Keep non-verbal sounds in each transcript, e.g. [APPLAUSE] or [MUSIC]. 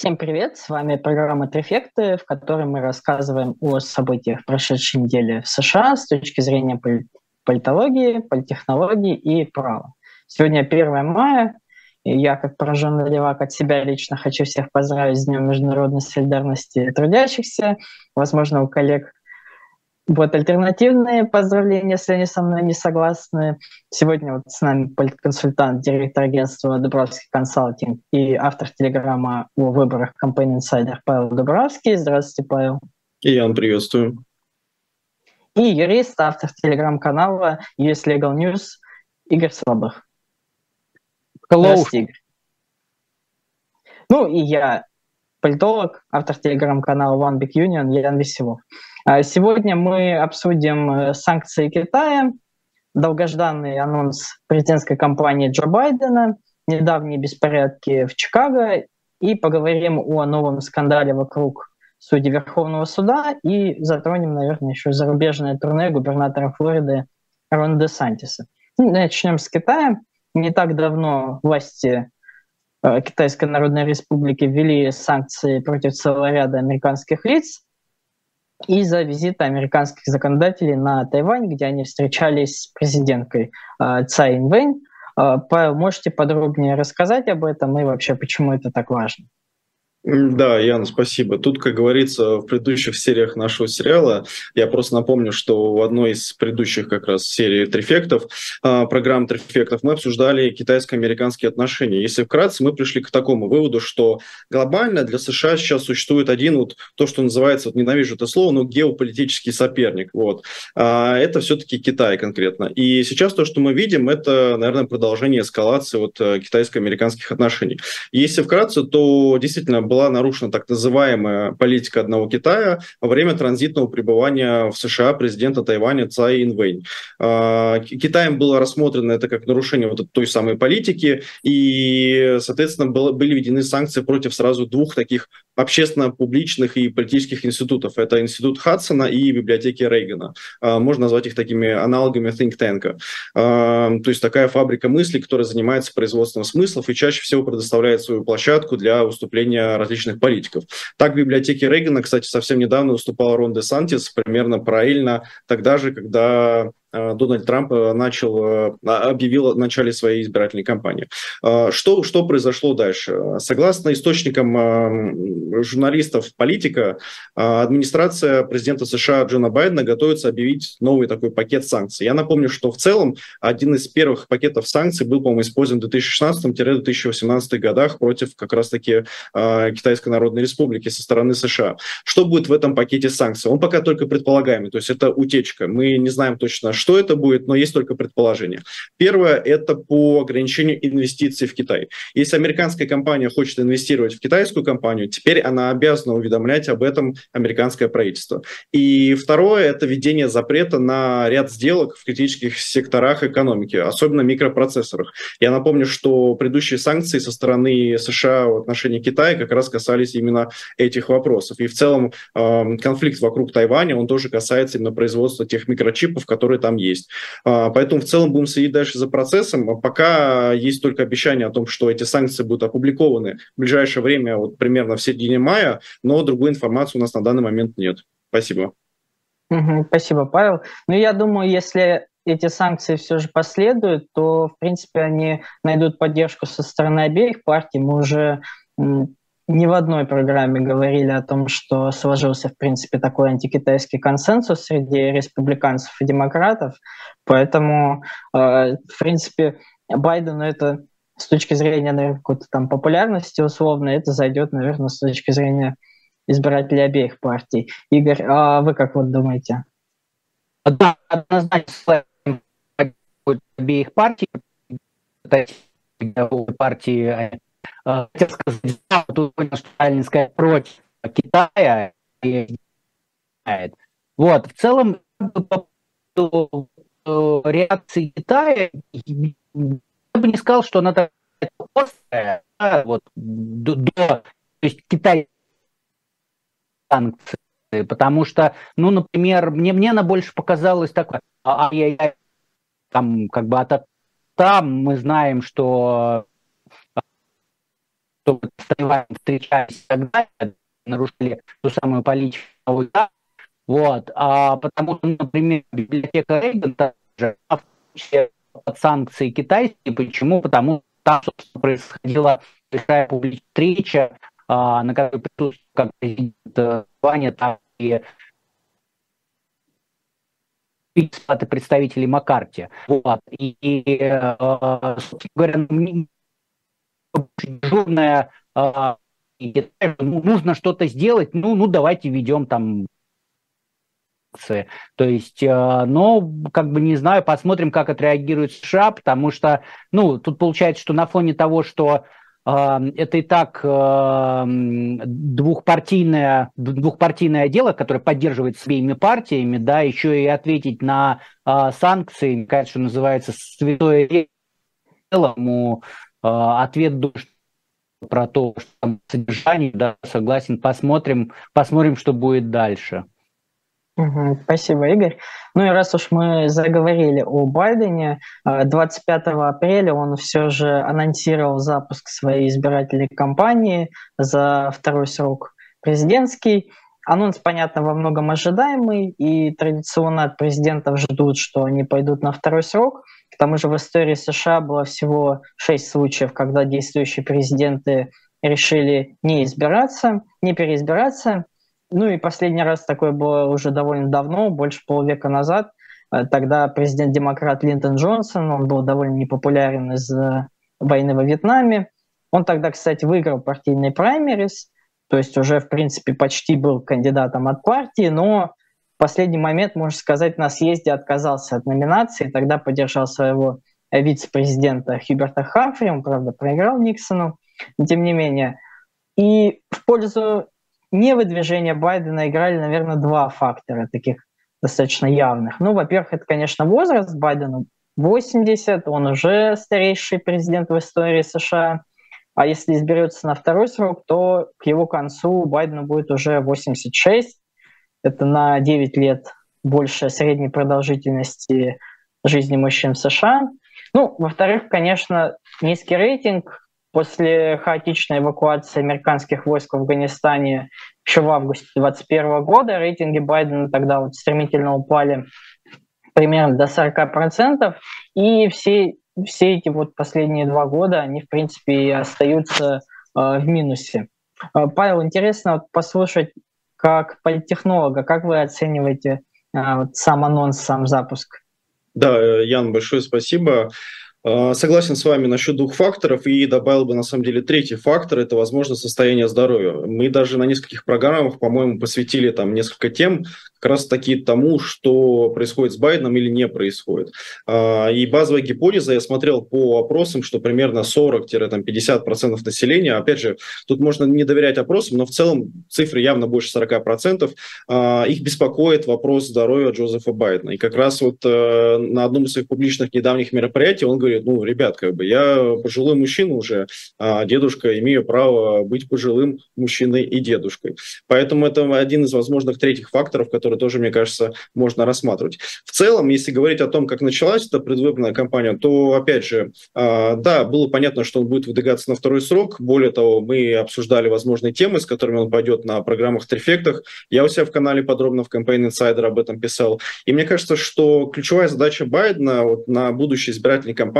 Всем привет, с вами программа «Трефекты», в которой мы рассказываем о событиях прошедшей недели в США с точки зрения политологии, политтехнологии и права. Сегодня 1 мая, и я, как пораженный левак, от себя лично хочу всех поздравить с Днем международной солидарности трудящихся. Возможно, у коллег вот альтернативные поздравления, если они со мной не согласны. Сегодня вот с нами политконсультант, директор агентства Дубровский консалтинг и автор телеграмма о выборах Campaign Insider Павел Дубровский. Здравствуйте, Павел. И я приветствую. И юрист, автор телеграм-канала US Legal News Игорь Слабых. Hello. Здравствуйте, Игорь. Ну и я, политолог, автор телеграм-канала One Big Union Ян Веселов. А сегодня мы обсудим э, санкции Китая, долгожданный анонс президентской кампании Джо Байдена, недавние беспорядки в Чикаго и поговорим о новом скандале вокруг судей Верховного суда и затронем, наверное, еще зарубежное турне губернатора Флориды Рон де Сантиса. Ну, начнем с Китая. Не так давно власти э, Китайской Народной Республики ввели санкции против целого ряда американских лиц, из-за визита американских законодателей на Тайвань, где они встречались с президенткой э, Цай Инвэнь. Э, можете подробнее рассказать об этом и вообще, почему это так важно? Да, Ян, спасибо. Тут, как говорится, в предыдущих сериях нашего сериала, я просто напомню, что в одной из предыдущих как раз серий трефектов, а, программ трефектов, мы обсуждали китайско-американские отношения. Если вкратце, мы пришли к такому выводу, что глобально для США сейчас существует один вот то, что называется, вот ненавижу это слово, но геополитический соперник. Вот. А это все-таки Китай конкретно. И сейчас то, что мы видим, это, наверное, продолжение эскалации вот э, китайско-американских отношений. Если вкратце, то действительно была нарушена так называемая политика одного Китая во время транзитного пребывания в США президента Тайваня Цай Инвэнь. А, Китаем было рассмотрено это как нарушение вот той самой политики, и, соответственно, было, были введены санкции против сразу двух таких общественно-публичных и политических институтов. Это институт Хадсона и библиотеки Рейгана. А, можно назвать их такими аналогами think tank. А, то есть такая фабрика мысли, которая занимается производством смыслов и чаще всего предоставляет свою площадку для выступления различных политиков. Так в библиотеке Рейгана, кстати, совсем недавно выступал Рон де Сантис, примерно параллельно тогда же, когда Дональд Трамп э, начал, э, объявил о начале своей избирательной кампании. Что, что произошло дальше? Согласно источникам журналистов политика, администрация президента США Джона Байдена готовится объявить новый такой пакет санкций. Я напомню, что в целом один из первых пакетов санкций был, по-моему, использован в 2016-2018 годах против как раз-таки Китайской Народной Республики со стороны США. Что будет в этом пакете санкций? Он пока только предполагаемый, то есть это утечка. Мы не знаем точно, что это будет, но есть только предположение. Первое – это по ограничению инвестиций в Китай. Если американская компания хочет инвестировать в китайскую компанию, теперь она обязана уведомлять об этом американское правительство. И второе – это введение запрета на ряд сделок в критических секторах экономики, особенно микропроцессорах. Я напомню, что предыдущие санкции со стороны США в отношении Китая как раз касались именно этих вопросов. И в целом э, конфликт вокруг Тайваня, он тоже касается именно производства тех микрочипов, которые там там есть. А, поэтому в целом будем следить дальше за процессом. А пока есть только обещание о том, что эти санкции будут опубликованы в ближайшее время, вот примерно в середине мая, но другой информации у нас на данный момент нет. Спасибо. Спасибо, Павел. Ну, я думаю, если эти санкции все же последуют, то, в принципе, они найдут поддержку со стороны обеих партий. Мы уже не в одной программе говорили о том, что сложился, в принципе, такой антикитайский консенсус среди республиканцев и демократов. Поэтому, э, в принципе, Байдену это с точки зрения, наверное, какой-то там популярности условно, это зайдет, наверное, с точки зрения избирателей обеих партий. Игорь, а вы как вот думаете? Да, однозначно обеих партий, партии хотел сказать, да, тут понял, что сталинская против Китая. Вот, в целом, по поводу э, реакции Китая, я бы не сказал, что она такая острая, да, вот, до, до, то есть Китай санкции, потому что, ну, например, мне, мне она больше показалась такой, а, а, там, как бы, от там мы знаем, что что с Тайванем встречались далее, нарушили ту самую политику, вот, а, потому что, например, библиотека Рейган также под санкции китайские. Почему? Потому что там, собственно, происходила большая публичная встреча, а, на которой присутствовал как президент Ваня, так и представителей Маккарти. Вот. И, и э, собственно говоря, дежурная а, ну, нужно что-то сделать, ну, ну давайте ведем там то есть, э, но, как бы не знаю, посмотрим, как отреагирует США, потому что, ну, тут получается, что на фоне того, что э, это и так э, двухпартийное, двухпартийное дело, которое поддерживается обеими партиями, да, еще и ответить на э, санкции, что называется святое дело, э, ответ про то, что там содержание, да, согласен, посмотрим, посмотрим, что будет дальше. Спасибо, Игорь. Ну и раз уж мы заговорили о Байдене, 25 э, апреля он все же анонсировал запуск своей избирательной кампании за второй срок президентский. Анонс, понятно, во многом ожидаемый, и традиционно от президентов ждут, что они пойдут на второй срок. Тому же в истории США было всего шесть случаев, когда действующие президенты решили не избираться, не переизбираться. Ну и последний раз такое было уже довольно давно, больше полвека назад. Э, тогда президент-демократ Линтон Джонсон, он был довольно непопулярен из-за войны во Вьетнаме. Он тогда, кстати, выиграл партийный праймерис, то есть уже, в принципе, почти был кандидатом от партии, но последний момент, можно сказать, на съезде отказался от номинации, тогда поддержал своего вице-президента Хьюберта Хафри, он, правда, проиграл Никсону, но тем не менее. И в пользу не выдвижения Байдена играли, наверное, два фактора таких достаточно явных. Ну, во-первых, это, конечно, возраст Байдена 80, он уже старейший президент в истории США. А если изберется на второй срок, то к его концу Байдену будет уже 86. Это на 9 лет больше средней продолжительности жизни мужчин в США. Ну, во-вторых, конечно, низкий рейтинг После хаотичной эвакуации американских войск в Афганистане еще в августе 2021 года рейтинги Байдена тогда вот стремительно упали примерно до 40%, и все, все эти вот последние два года, они, в принципе, остаются э, в минусе. Э, Павел, интересно послушать, как политтехнолога, как вы оцениваете э, вот сам анонс, сам запуск? Да, э, Ян, большое спасибо. А, согласен с вами насчет двух факторов и добавил бы на самом деле третий фактор – это, возможно, состояние здоровья. Мы даже на нескольких программах, по-моему, посвятили там несколько тем, как раз таки тому, что происходит с Байденом или не происходит. А, и базовая гипотеза, я смотрел по опросам, что примерно 40-50% населения, опять же, тут можно не доверять опросам, но в целом цифры явно больше 40%, а, их беспокоит вопрос здоровья Джозефа Байдена. И как раз вот э, на одном из своих публичных недавних мероприятий он говорит, ну, ребят, как бы я пожилой мужчина уже, а дедушка, имею право быть пожилым мужчиной и дедушкой. Поэтому это один из возможных третьих факторов, который тоже, мне кажется, можно рассматривать. В целом, если говорить о том, как началась эта предвыборная кампания, то, опять же, э, да, было понятно, что он будет выдвигаться на второй срок. Более того, мы обсуждали возможные темы, с которыми он пойдет на программах Трефектах. Я у себя в канале подробно в Campaign Insider об этом писал. И мне кажется, что ключевая задача Байдена вот, на будущей избирательной кампании –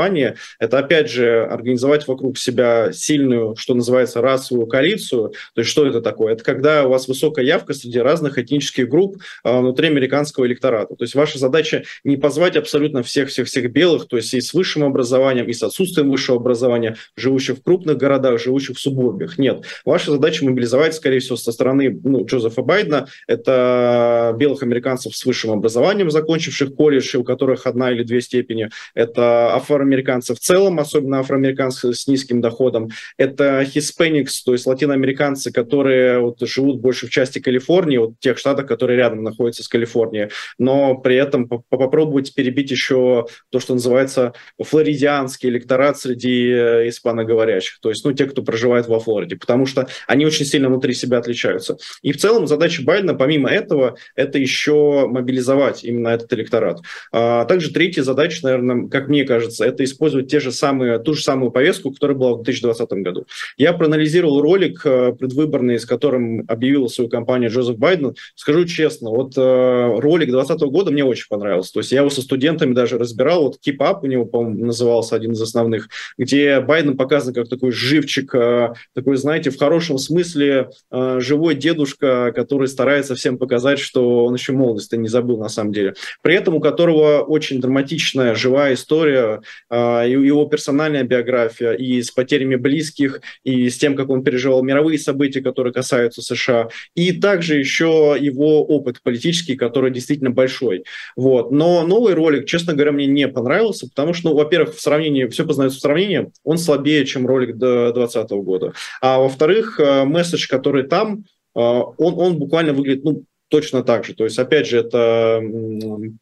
это, опять же, организовать вокруг себя сильную, что называется, расовую коалицию. То есть что это такое? Это когда у вас высокая явка среди разных этнических групп, а, внутри американского электората. То есть ваша задача не позвать абсолютно всех-всех-всех белых, то есть и с высшим образованием, и с отсутствием высшего образования, живущих в крупных городах, живущих в субурбиях. Нет. Ваша задача мобилизовать, скорее всего, со стороны ну, Джозефа Байдена. Это белых американцев с высшим образованием, закончивших колледж, у которых одна или две степени. Это афроамериканцы в целом, особенно афроамериканцы с низким доходом. Это hispanics, то есть латиноамериканцы, которые вот, живут больше в части Калифорнии, вот тех штатах, которые рядом находится с Калифорнией, но при этом попробовать перебить еще то, что называется флоридианский электорат среди э, испаноговорящих, то есть ну, те, кто проживает во Флориде, потому что они очень сильно внутри себя отличаются. И в целом задача Байдена, помимо этого, это еще мобилизовать именно этот электорат. А также третья задача, наверное, как мне кажется, это это использовать те же самые, ту же самую повестку, которая была в 2020 году. Я проанализировал ролик э, предвыборный, с которым объявил свою кампанию Джозеф Байден. Скажу честно, вот э, ролик 2020 года мне очень понравился. То есть я его со студентами даже разбирал. Вот Keep Up у него, по-моему, назывался один из основных, где Байден показан как такой живчик, э, такой, знаете, в хорошем смысле живой дедушка, который старается всем показать, что он еще молодость не забыл на самом деле. При этом у которого очень драматичная, живая история, его персональная биография и с потерями близких, и с тем, как он переживал мировые события, которые касаются США, и также еще его опыт политический, который действительно большой. Вот. Но новый ролик, честно говоря, мне не понравился, потому что, ну, во-первых, в сравнении, все познается в сравнении, он слабее, чем ролик до 2020 года. А во-вторых, э, месседж, который там, э, он, он буквально выглядит, ну, точно так же. То есть, опять же, это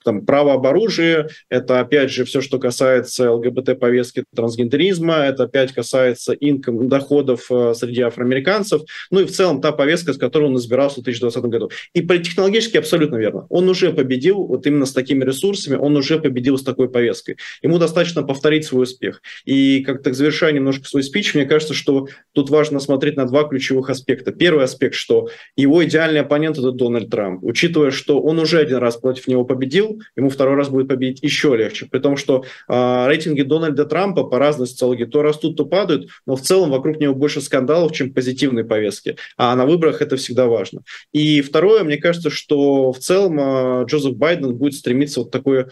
там, право об оружии, это, опять же, все, что касается ЛГБТ-повестки трансгендеризма, это опять касается инком, доходов э, среди афроамериканцев, ну и в целом та повестка, с которой он избирался в 2020 году. И политтехнологически абсолютно верно. Он уже победил вот именно с такими ресурсами, он уже победил с такой повесткой. Ему достаточно повторить свой успех. И как-то завершая немножко свой спич, мне кажется, что тут важно смотреть на два ключевых аспекта. Первый аспект, что его идеальный оппонент – это Дональд Трамп Трамп, учитывая, что он уже один раз против него победил, ему второй раз будет победить еще легче, при том, что э, рейтинги Дональда Трампа по разной социологии то растут, то падают, но в целом вокруг него больше скандалов, чем позитивной повестки, а на выборах это всегда важно. И второе, мне кажется, что в целом э, Джозеф Байден будет стремиться вот такое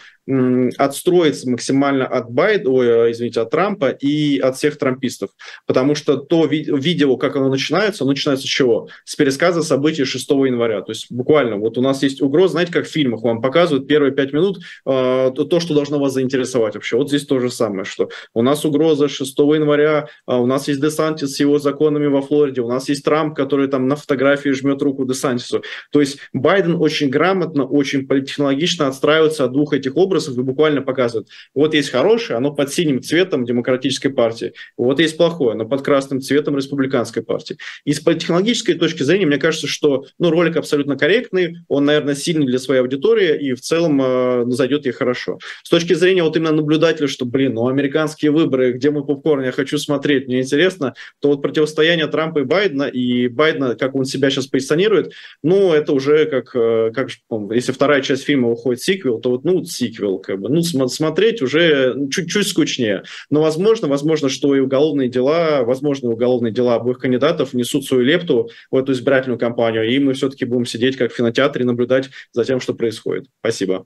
отстроиться максимально от Байдена, ой, извините, от Трампа и от всех трампистов, потому что то ви- видео, как оно начинается, оно начинается с чего? С пересказа событий 6 января, то есть буквально буквально. Вот у нас есть угроза, знаете, как в фильмах вам показывают первые пять минут э, то, что должно вас заинтересовать вообще. Вот здесь то же самое, что у нас угроза 6 января, э, у нас есть Десантис с его законами во Флориде, у нас есть Трамп, который там на фотографии жмет руку Десантису. То есть Байден очень грамотно, очень политтехнологично отстраивается от двух этих образов и буквально показывает, вот есть хорошее, оно под синим цветом демократической партии, вот есть плохое, оно под красным цветом республиканской партии. И с политтехнологической точки зрения, мне кажется, что ну, ролик абсолютно корректный, корректный, он, наверное, сильный для своей аудитории и в целом э, зайдет ей хорошо. С точки зрения вот именно наблюдателя, что, блин, ну американские выборы, где мой попкорн, я хочу смотреть, мне интересно, то вот противостояние Трампа и Байдена, и Байдена, как он себя сейчас позиционирует, ну, это уже как, э, как если вторая часть фильма уходит сиквел, то вот, ну, сиквел, как бы, ну, смотреть уже чуть-чуть скучнее. Но, возможно, возможно, что и уголовные дела, возможно, уголовные дела обоих кандидатов несут свою лепту в эту избирательную кампанию, и мы все-таки будем сидеть как кинотеатре наблюдать за тем, что происходит. Спасибо.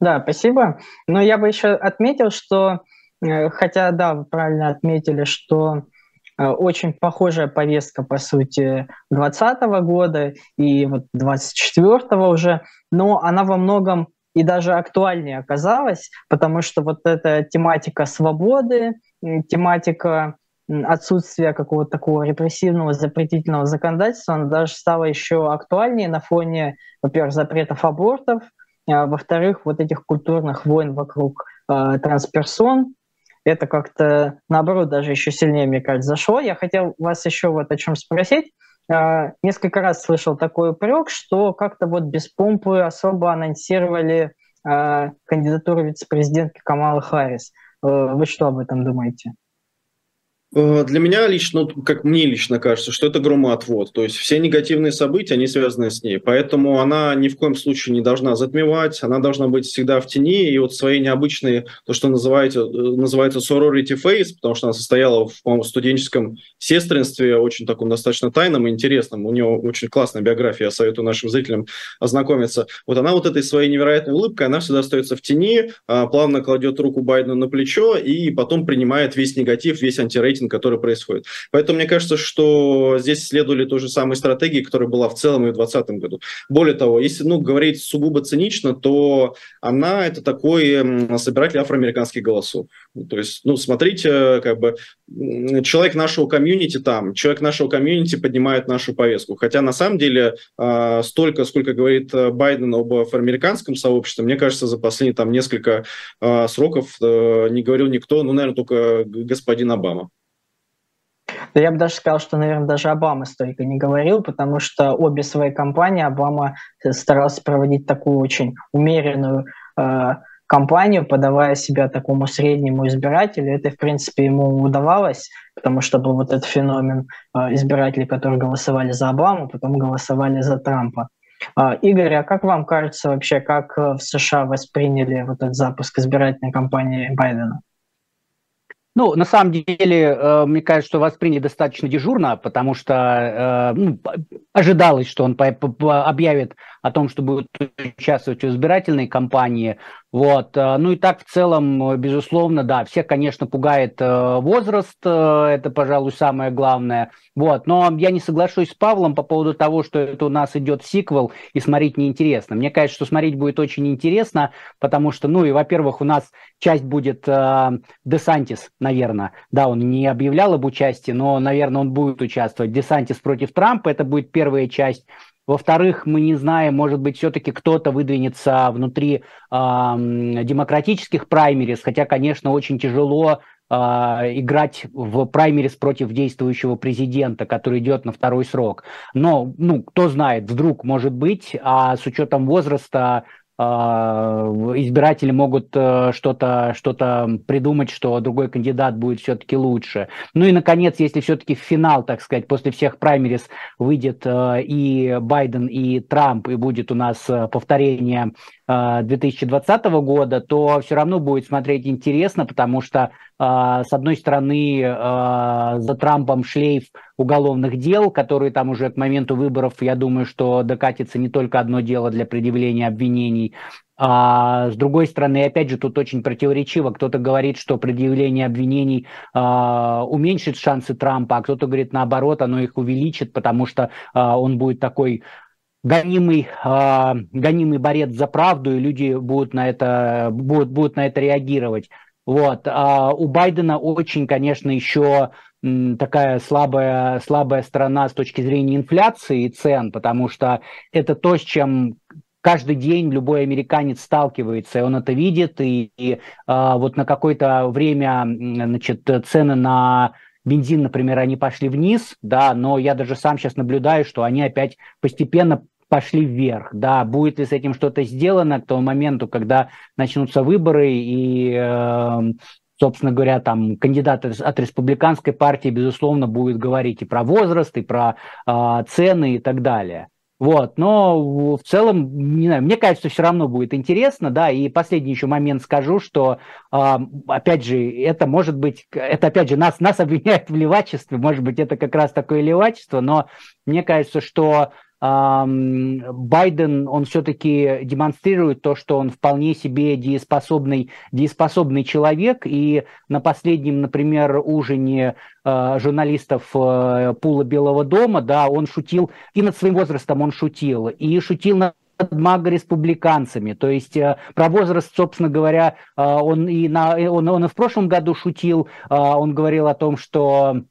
Да, спасибо. Но я бы еще отметил, что, э, хотя, да, вы правильно отметили, что э, очень похожая повестка, по сути, 2020 года и вот 24 уже, но она во многом и даже актуальнее оказалась, потому что вот эта тематика свободы, тематика отсутствие какого-то такого репрессивного запретительного законодательства, оно даже стало еще актуальнее на фоне, во-первых, запретов абортов, а, во-вторых, вот этих культурных войн вокруг а, трансперсон. Это как-то, наоборот, даже еще сильнее, мне кажется, зашло. Я хотел вас еще вот о чем спросить. А, несколько раз слышал такой упрек, что как-то вот без помпы особо анонсировали а, кандидатуру вице-президентки Камалы Харрис. Э, вы что об этом думаете? Э, для меня лично, как мне лично кажется, что это громоотвод. То есть все негативные события, они связаны с ней. Поэтому она ни в коем случае не должна затмевать, она должна быть всегда в тени. И вот свои необычные, то, что называется, э, называется sorority face, потому что она состояла в студенческом сестринстве, очень таком достаточно тайном и интересном. У нее очень классная биография, я советую нашим зрителям ознакомиться. Вот она вот этой своей невероятной улыбкой, она всегда остается в тени, а, плавно кладет руку Байдена на плечо и потом принимает весь негатив, весь антирейтинг рейтинг, который происходит. Поэтому мне кажется, что здесь следовали той же самой стратегии, которая была в целом и в 2020 году. Более того, если ну, говорить сугубо цинично, то она это такой собиратель афроамериканских голосов. То есть, ну, смотрите, как бы человек нашего комьюнити там, человек нашего комьюнити поднимает нашу повестку. Хотя на самом деле а, столько, сколько говорит э, Байден об афроамериканском сообществе, мне кажется, за последние там несколько а, сроков э, не говорил никто, ну, наверное, только господин Обама. Да я бы даже сказал, что, наверное, даже Обама столько не говорил, потому что обе свои кампании Обама старался проводить такую очень умеренную э, кампанию, подавая себя такому среднему избирателю. Это, в принципе, ему удавалось, потому что был вот этот феномен э, избирателей, которые голосовали за Обаму, потом голосовали за Трампа. Э, Игорь, а как вам кажется вообще, как в США восприняли вот этот запуск избирательной кампании Байдена? Ну, на самом деле, э, мне кажется, что восприняли достаточно дежурно, потому что э, ну, ожидалось, что он объявит о том, что будет участвовать в избирательной кампании. Вот. Э, ну и так в целом, безусловно, да, всех, конечно, пугает возраст, это, пожалуй, самое главное. Вот. Но я не соглашусь с Павлом по поводу того, что это у нас идет сиквел и смотреть неинтересно. Мне кажется, что смотреть будет очень интересно, потому что, ну и, во-первых, у нас часть будет Десантис, наверное. Да, он не объявлял об участии, но, наверное, он будет участвовать. Десантис против Трампа, это будет первая часть. Во-вторых, мы не знаем, может быть, все-таки кто-то выдвинется внутри э, демократических праймерис, хотя, конечно, очень тяжело э, играть в праймерис против действующего президента, который идет на второй срок. Но, ну, кто знает, вдруг, может быть, а с учетом возраста избиратели могут э, что-то что придумать, что другой кандидат будет все-таки лучше. Ну и, наконец, если все-таки в финал, так сказать, после всех праймерис выйдет э, и Байден, и Трамп, и будет у нас э, повторение 2020 года, то все равно будет смотреть интересно, потому что, с одной стороны, за Трампом шлейф уголовных дел, которые там уже к моменту выборов, я думаю, что докатится не только одно дело для предъявления обвинений, а с другой стороны, опять же, тут очень противоречиво. Кто-то говорит, что предъявление обвинений а, уменьшит шансы Трампа, а кто-то говорит наоборот, оно их увеличит, потому что а, он будет такой гонимый, а, гонимый борец за правду, и люди будут на это, будут, будут на это реагировать. Вот. А у Байдена очень, конечно, еще такая слабая, слабая сторона с точки зрения инфляции и цен, потому что это то, с чем каждый день любой американец сталкивается, и он это видит, и, и а, вот на какое-то время значит, цены на бензин, например, они пошли вниз, да, но я даже сам сейчас наблюдаю, что они опять постепенно пошли вверх. Да, будет ли с этим что-то сделано к тому моменту, когда начнутся выборы и э, собственно говоря, там кандидат от республиканской партии, безусловно, будет говорить и про возраст, и про э, цены и так далее. Вот, но в целом, не знаю, мне кажется, все равно будет интересно, да, и последний еще момент скажу, что, э, опять же, это может быть, это опять же нас, нас обвиняют в левачестве, может быть, это как раз такое левачество, но мне кажется, что Байден, он все-таки демонстрирует то, что он вполне себе дееспособный, дееспособный человек, и на последнем, например, ужине э, журналистов э, Пула Белого дома, да, он шутил, и над своим возрастом он шутил, и шутил над мага-республиканцами. То есть э, про возраст, собственно говоря, он, и на, он, он и в прошлом году шутил, он говорил о том, что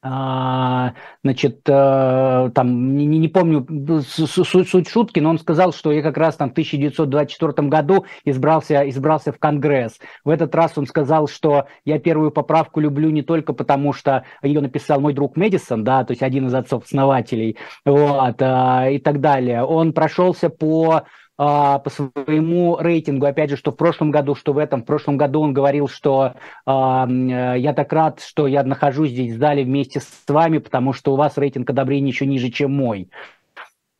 значит, э, там, не, не помню суть, суть шутки, но он сказал, что я как раз там в 1924 году избрался, избрался в Конгресс. В этот раз он сказал, что я первую поправку люблю не только потому, что ее написал мой друг Мэдисон, да, то есть один из отцов-основателей, вот, а, и так далее. Он прошелся по а, по своему рейтингу, опять же, что в прошлом году, что в этом. В прошлом году он говорил, что а, э, я так рад, что я нахожусь здесь в зале вместе с вами, потому что у вас рейтинг одобрения еще ниже, чем мой.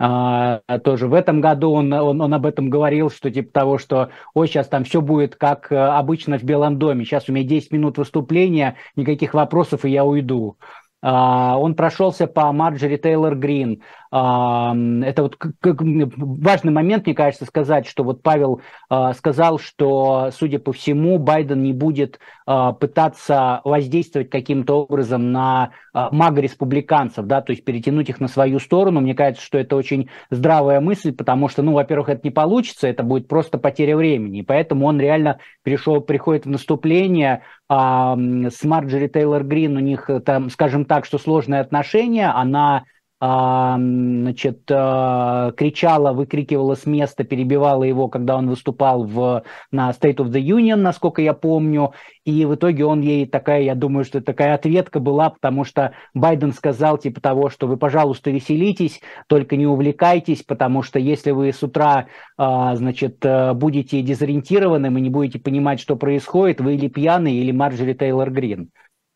А, тоже в этом году он, он, он об этом говорил, что типа того, что ой, сейчас там все будет как э, обычно в Белом доме, сейчас у меня 10 минут выступления, никаких вопросов, и я уйду. Uh, он прошелся по Марджери Тейлор Грин. Это вот важный момент, мне кажется, сказать, что вот Павел uh, сказал, что, судя по всему, Байден не будет пытаться воздействовать каким-то образом на мага республиканцев, да, то есть перетянуть их на свою сторону. Мне кажется, что это очень здравая мысль, потому что, ну, во-первых, это не получится, это будет просто потеря времени, и поэтому он реально перешел, приходит в наступление, а, с Марджери Тейлор Грин у них там, скажем так, что сложные отношения, она значит, кричала, выкрикивала с места, перебивала его, когда он выступал в, на State of the Union, насколько я помню, и в итоге он ей такая, я думаю, что такая ответка была, потому что Байден сказал типа того, что вы, пожалуйста, веселитесь, только не увлекайтесь, потому что если вы с утра, значит, будете дезориентированы, и не будете понимать, что происходит, вы или пьяный, или Марджори Тейлор Грин.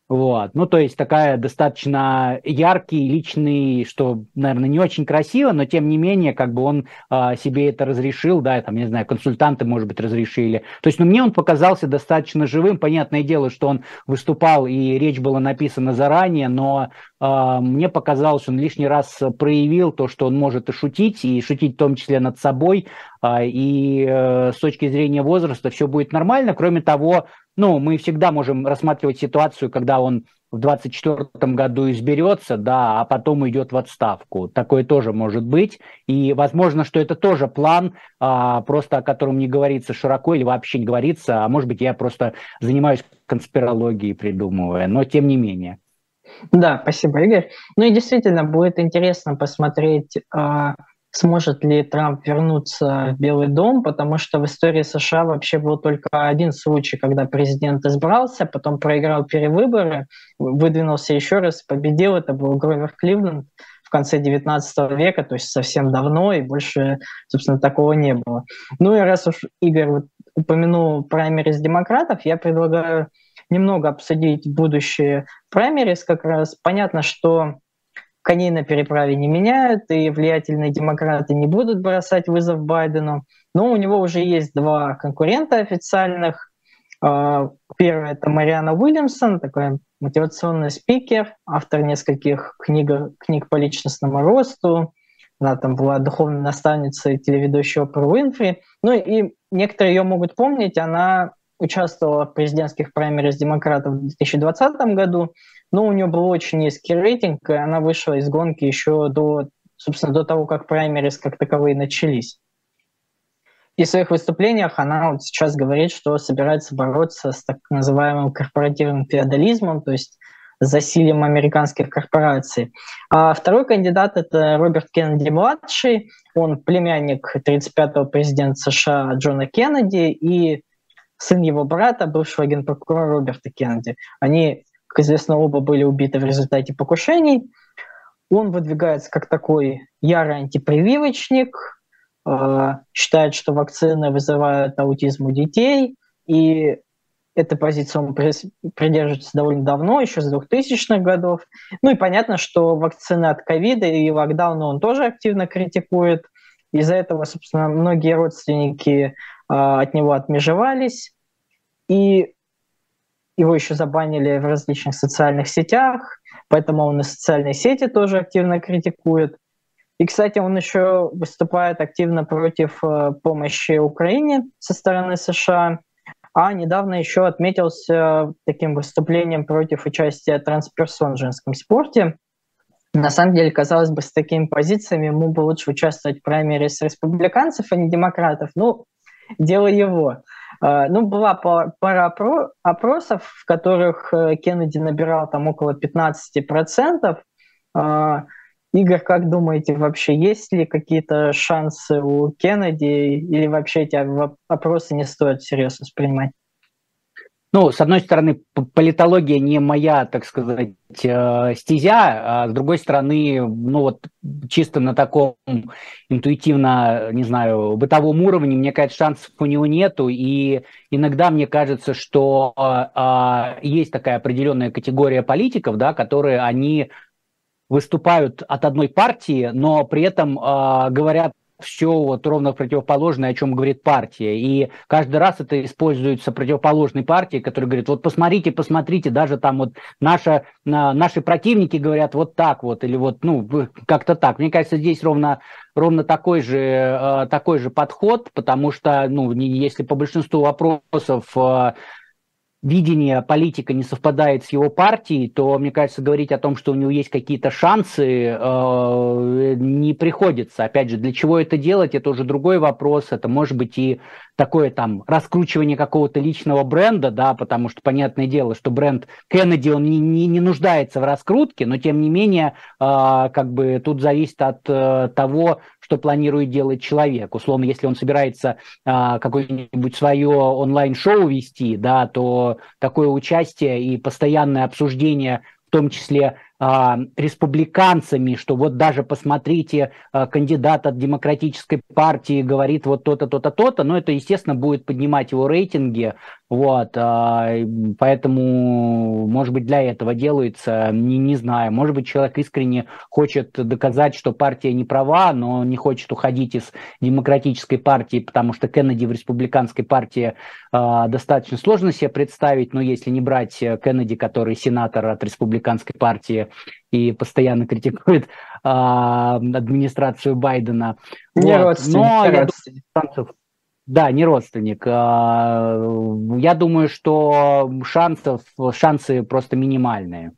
Вот. Ну, то есть такая достаточно яркий, личный, что, наверное, не очень красиво, но тем не менее, как бы он э, себе это разрешил, да, там, не знаю, консультанты, может быть, разрешили. То есть, ну, мне он показался достаточно живым. Понятное дело, что он выступал, и речь была написана заранее, но э, мне показалось, он лишний раз проявил то, что он может и шутить, и шутить в том числе над собой, э, и э, с точки зрения возраста все будет нормально. Кроме того, ну, мы всегда можем рассматривать ситуацию, когда он в 2024 году изберется, да, а потом уйдет в отставку. Такое тоже может быть. И возможно, что это тоже план, а, просто о котором не говорится широко или вообще не говорится, а может быть, я просто занимаюсь конспирологией, придумывая, но тем не менее. Да, спасибо, Игорь. Ну и действительно, будет интересно посмотреть, а, сможет ли Трамп вернуться в Белый дом, потому что в истории США вообще был только один случай, когда президент избрался, потом проиграл перевыборы, выдвинулся еще раз, победил, это был Гровер Кливленд в конце 19 века, то есть совсем давно, и больше, собственно, такого не было. Ну и раз уж Игорь вот упомянул праймерис демократов, я предлагаю немного обсудить будущее праймерис как раз. Понятно, что коней на переправе не меняют, и влиятельные демократы не будут бросать вызов Байдену. Но у него уже есть два конкурента официальных. А, первый — это Мариана Уильямсон, такой мотивационный спикер, автор нескольких книг, книг по личностному росту. Она там была духовной наставницей телеведущего про Уинфри. Ну и некоторые ее могут помнить, она участвовала в президентских праймерис демократов в 2020 году, но у нее был очень низкий рейтинг, и она вышла из гонки еще до, собственно, до того, как праймерис как таковые начались. И в своих выступлениях она вот сейчас говорит, что собирается бороться с так называемым корпоративным феодализмом, то есть засилием американских корпораций. А второй кандидат – это Роберт Кеннеди-младший. Он племянник 35-го президента США Джона Кеннеди и сын его брата, бывшего генпрокурора Роберта Кеннеди. Они как известно, оба были убиты в результате покушений. Он выдвигается как такой ярый антипрививочник, э, считает, что вакцины вызывают аутизм у детей, и этой позиции он придерживается довольно давно, еще с 2000-х годов. Ну и понятно, что вакцины от ковида и локдауна он тоже активно критикует. Из-за этого, собственно, многие родственники э, от него отмежевались. И его еще забанили в различных социальных сетях, поэтому он и социальные сети тоже активно критикует. И, кстати, он еще выступает активно против э, помощи Украине со стороны США, а недавно еще отметился таким выступлением против участия трансперсон в женском спорте. На самом деле, казалось бы, с такими позициями ему бы лучше участвовать в праймерис республиканцев, а не демократов. Ну, дело его. А, ну, была пара опросов, в которых э, Кеннеди набирал там около 15%. А, Игорь, как думаете, вообще есть ли какие-то шансы у Кеннеди или вообще эти опросы не стоит всерьез воспринимать? Ну, с одной стороны, политология не моя, так сказать, э, стезя, а с другой стороны, ну вот чисто на таком интуитивно, не знаю, бытовом уровне, мне кажется, шансов у него нету, и иногда мне кажется, что а, есть такая определенная категория политиков, да, которые они выступают от одной партии, но при этом э, говорят все вот ровно противоположное, о чем говорит партия. И каждый раз это используется противоположной партией, которая говорит, вот посмотрите, посмотрите, даже там вот наша, наши противники говорят вот так вот, или вот, ну, как-то так. Мне кажется, здесь ровно, ровно такой, же, э, такой же подход, потому что, ну, если по большинству вопросов э, видение политика не совпадает с его партией, то, мне кажется, говорить о том, что у него есть какие-то шансы, э, не приходится. Опять же, для чего это делать, это уже другой вопрос. Это может быть и такое там раскручивание какого-то личного бренда, да, потому что понятное дело, что бренд Кеннеди, он не, не, не нуждается в раскрутке, но тем не менее, э, как бы тут зависит от э, того, что планирует делать человек. Условно, если он собирается э, какое-нибудь свое онлайн-шоу вести, да, то такое участие и постоянное обсуждение, в том числе а, республиканцами, что вот даже посмотрите, а, кандидат от демократической партии говорит вот то-то, то-то, то-то, но это, естественно, будет поднимать его рейтинги, вот, а, поэтому, может быть, для этого делается, не, не знаю, может быть, человек искренне хочет доказать, что партия не права, но не хочет уходить из демократической партии, потому что Кеннеди в республиканской партии достаточно сложно себе представить, но если не брать Кеннеди, который сенатор от республиканской партии, и постоянно критикует а, администрацию Байдена. Не вот. родственник. Но не я родственник. Думаю, да, не родственник. А, я думаю, что шансов, шансы просто минимальные.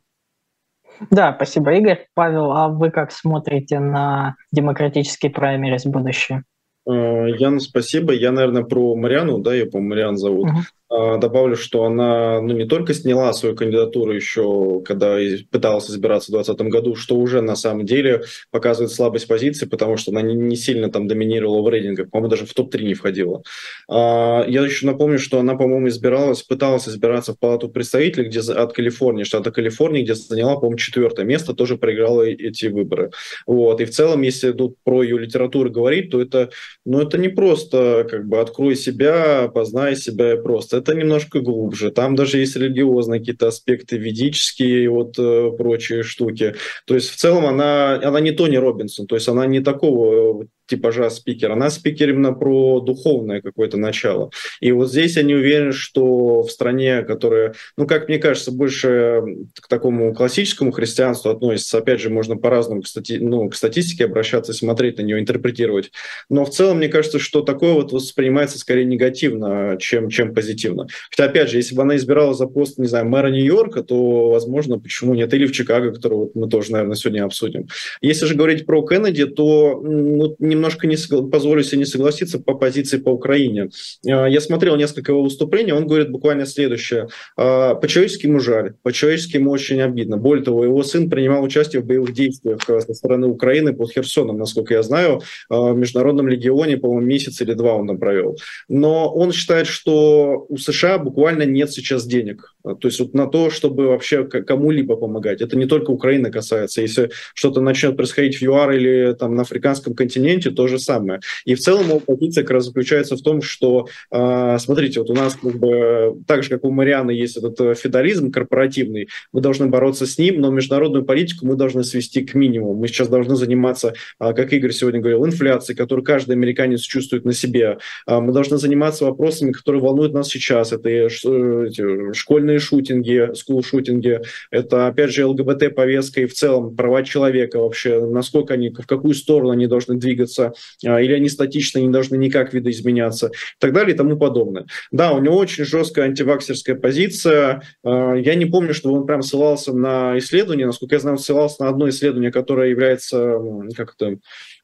Да, спасибо, Игорь. Павел, а вы как смотрите на демократический праймерис будущее? Э, Яна, спасибо. Я, наверное, про Мариану, да, ее, по-моему, Мариан зовут. Uh-huh. А, добавлю, что она ну, не только сняла свою кандидатуру еще, когда пыталась избираться в 2020 году, что уже на самом деле показывает слабость позиции, потому что она не, сильно там доминировала в рейтингах, по-моему, даже в топ-3 не входила. А, я еще напомню, что она, по-моему, избиралась, пыталась избираться в Палату представителей где, от Калифорнии, штата Калифорнии, где заняла, по-моему, четвертое место, тоже проиграла эти выборы. Вот. И в целом, если тут про ее литературу говорить, то это, ну, это не просто как бы открой себя, познай себя и просто это немножко глубже. Там даже есть религиозные какие-то аспекты, ведические и вот э, прочие штуки. То есть в целом она, она не Тони Робинсон, то есть она не такого э, типажа спикер, она спикер именно про духовное какое-то начало. И вот здесь я не уверен, что в стране, которая, ну, как мне кажется, больше к такому классическому христианству относится, опять же, можно по-разному к, стати... ну, к статистике обращаться, смотреть на нее, интерпретировать. Но в целом, мне кажется, что такое вот воспринимается скорее негативно, чем, чем позитивно. Хотя, опять же, если бы она избирала за пост, не знаю, мэра Нью-Йорка, то, возможно, почему нет, или в Чикаго, который вот мы тоже, наверное, сегодня обсудим. Если же говорить про Кеннеди, то ну, не немножко не позволю себе не согласиться по позиции по Украине. А, я смотрел несколько его выступлений, он говорит буквально следующее. А, по-человечески ему жаль, по-человечески ему очень обидно. Более того, его сын принимал участие в боевых действиях э, со стороны Украины под Херсоном, насколько я знаю, а, в Международном легионе, по-моему, месяц или два он там провел. Но он считает, что у США буквально нет сейчас денег. То есть вот на то, чтобы вообще кому-либо помогать. Это не только Украина касается. Если что-то начнет происходить в ЮАР или там на африканском континенте, сути то же самое. И в целом его позиция как раз заключается в том, что, э, смотрите, вот у нас как бы, так же, как у Марианы есть этот э, федерализм корпоративный, мы должны бороться с ним, но международную политику мы должны свести к минимуму. Мы сейчас должны заниматься, э, как Игорь сегодня говорил, инфляцией, которую каждый американец чувствует на себе. Э, мы должны заниматься вопросами, которые волнуют нас сейчас. Это э, эти школьные шутинги, скул-шутинги, это, опять же, ЛГБТ-повестка и в целом права человека вообще, насколько они, в какую сторону они должны двигаться двигаться, а, или они статично не должны никак видоизменяться, и так далее и тому подобное. Да, у него очень жесткая антиваксерская позиция. А, я не помню, что он прям ссылался на исследование, насколько я знаю, ссылался на одно исследование, которое является, как это,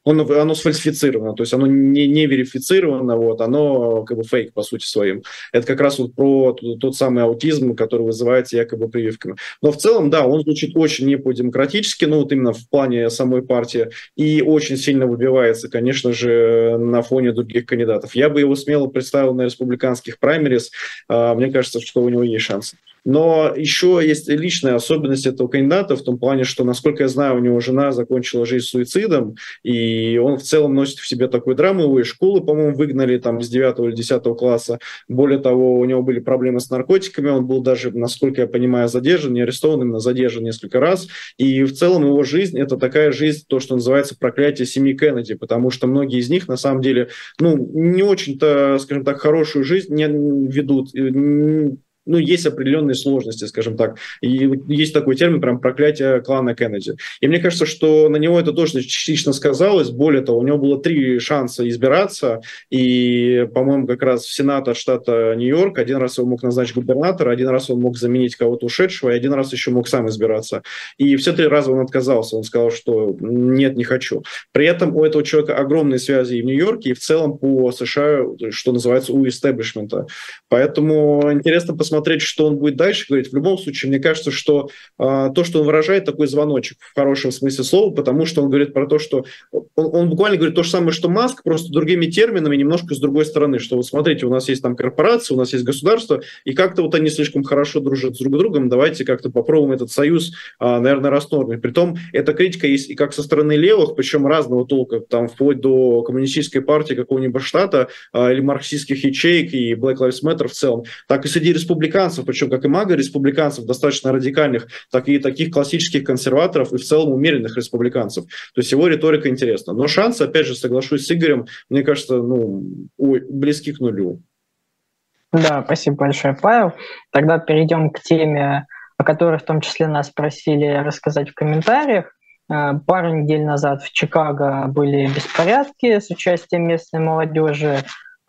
он, оно сфальсифицировано, то есть оно не, не верифицировано, вот, оно как бы фейк по сути своим. Это как раз вот про тот самый аутизм, который вызывается якобы прививками. Но в целом, да, он звучит очень не по-демократически, ну вот именно в плане самой партии, и очень сильно выбивается, конечно же, на фоне других кандидатов. Я бы его смело представил на республиканских праймерис, а, мне кажется, что у него есть шансы. Но еще есть личная особенность этого кандидата в том плане, что, насколько я знаю, у него жена закончила жизнь суицидом, и он в целом носит в себе такую драму. Его из школы, по-моему, выгнали там с 9 или 10 класса. Более того, у него были проблемы с наркотиками, он был даже, насколько я понимаю, задержан, не арестован, именно задержан несколько раз. И в целом его жизнь – это такая жизнь, то, что называется проклятие семьи Кеннеди, потому что многие из них, на самом деле, ну, не очень-то, скажем так, хорошую жизнь не ведут, ну, есть определенные сложности, скажем так. И есть такой термин, прям проклятие клана Кеннеди. И мне кажется, что на него это тоже частично сказалось. Более того, у него было три шанса избираться, и, по-моему, как раз в Сенат от штата Нью-Йорк один раз его мог назначить губернатор, один раз он мог заменить кого-то ушедшего, и один раз еще мог сам избираться. И все три раза он отказался. Он сказал, что нет, не хочу. При этом у этого человека огромные связи и в Нью-Йорке, и в целом по США, что называется, у истеблишмента. Поэтому интересно посмотреть, что он будет дальше говорить. В любом случае, мне кажется, что э, то, что он выражает, такой звоночек в хорошем смысле слова, потому что он говорит про то, что он, он буквально говорит то же самое, что Маск, просто другими терминами, немножко с другой стороны, что вот смотрите, у нас есть там корпорация, у нас есть государство, и как-то вот они слишком хорошо дружат с друг другом, давайте как-то попробуем этот союз, э, наверное, расторгнуть. Притом эта критика есть и как со стороны левых, причем разного толка, там вплоть до коммунистической партии какого-нибудь штата э, или марксистских ячеек и Black Lives Matter в целом, так и среди республиканцев, причем как и мага республиканцев, достаточно радикальных, так и таких классических консерваторов и в целом умеренных республиканцев. То есть его риторика интересна. Но шансы, опять же, соглашусь с Игорем, мне кажется, ну, близки к нулю. Да, спасибо большое, Павел. Тогда перейдем к теме, о которой в том числе нас просили рассказать в комментариях. Э, пару недель назад в Чикаго были беспорядки с участием местной молодежи.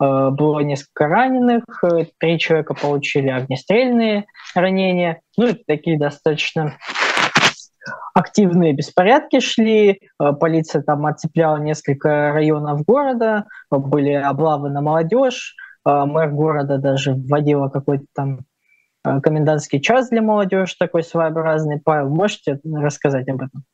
Э, было несколько раненых, э, три человека получили огнестрельные ранения. Ну, это такие достаточно активные беспорядки шли, полиция там оцепляла несколько районов города, были облавы на молодежь, мэр города даже вводила какой-то там комендантский час для молодежи, такой своеобразный. Павел, можете рассказать об этом?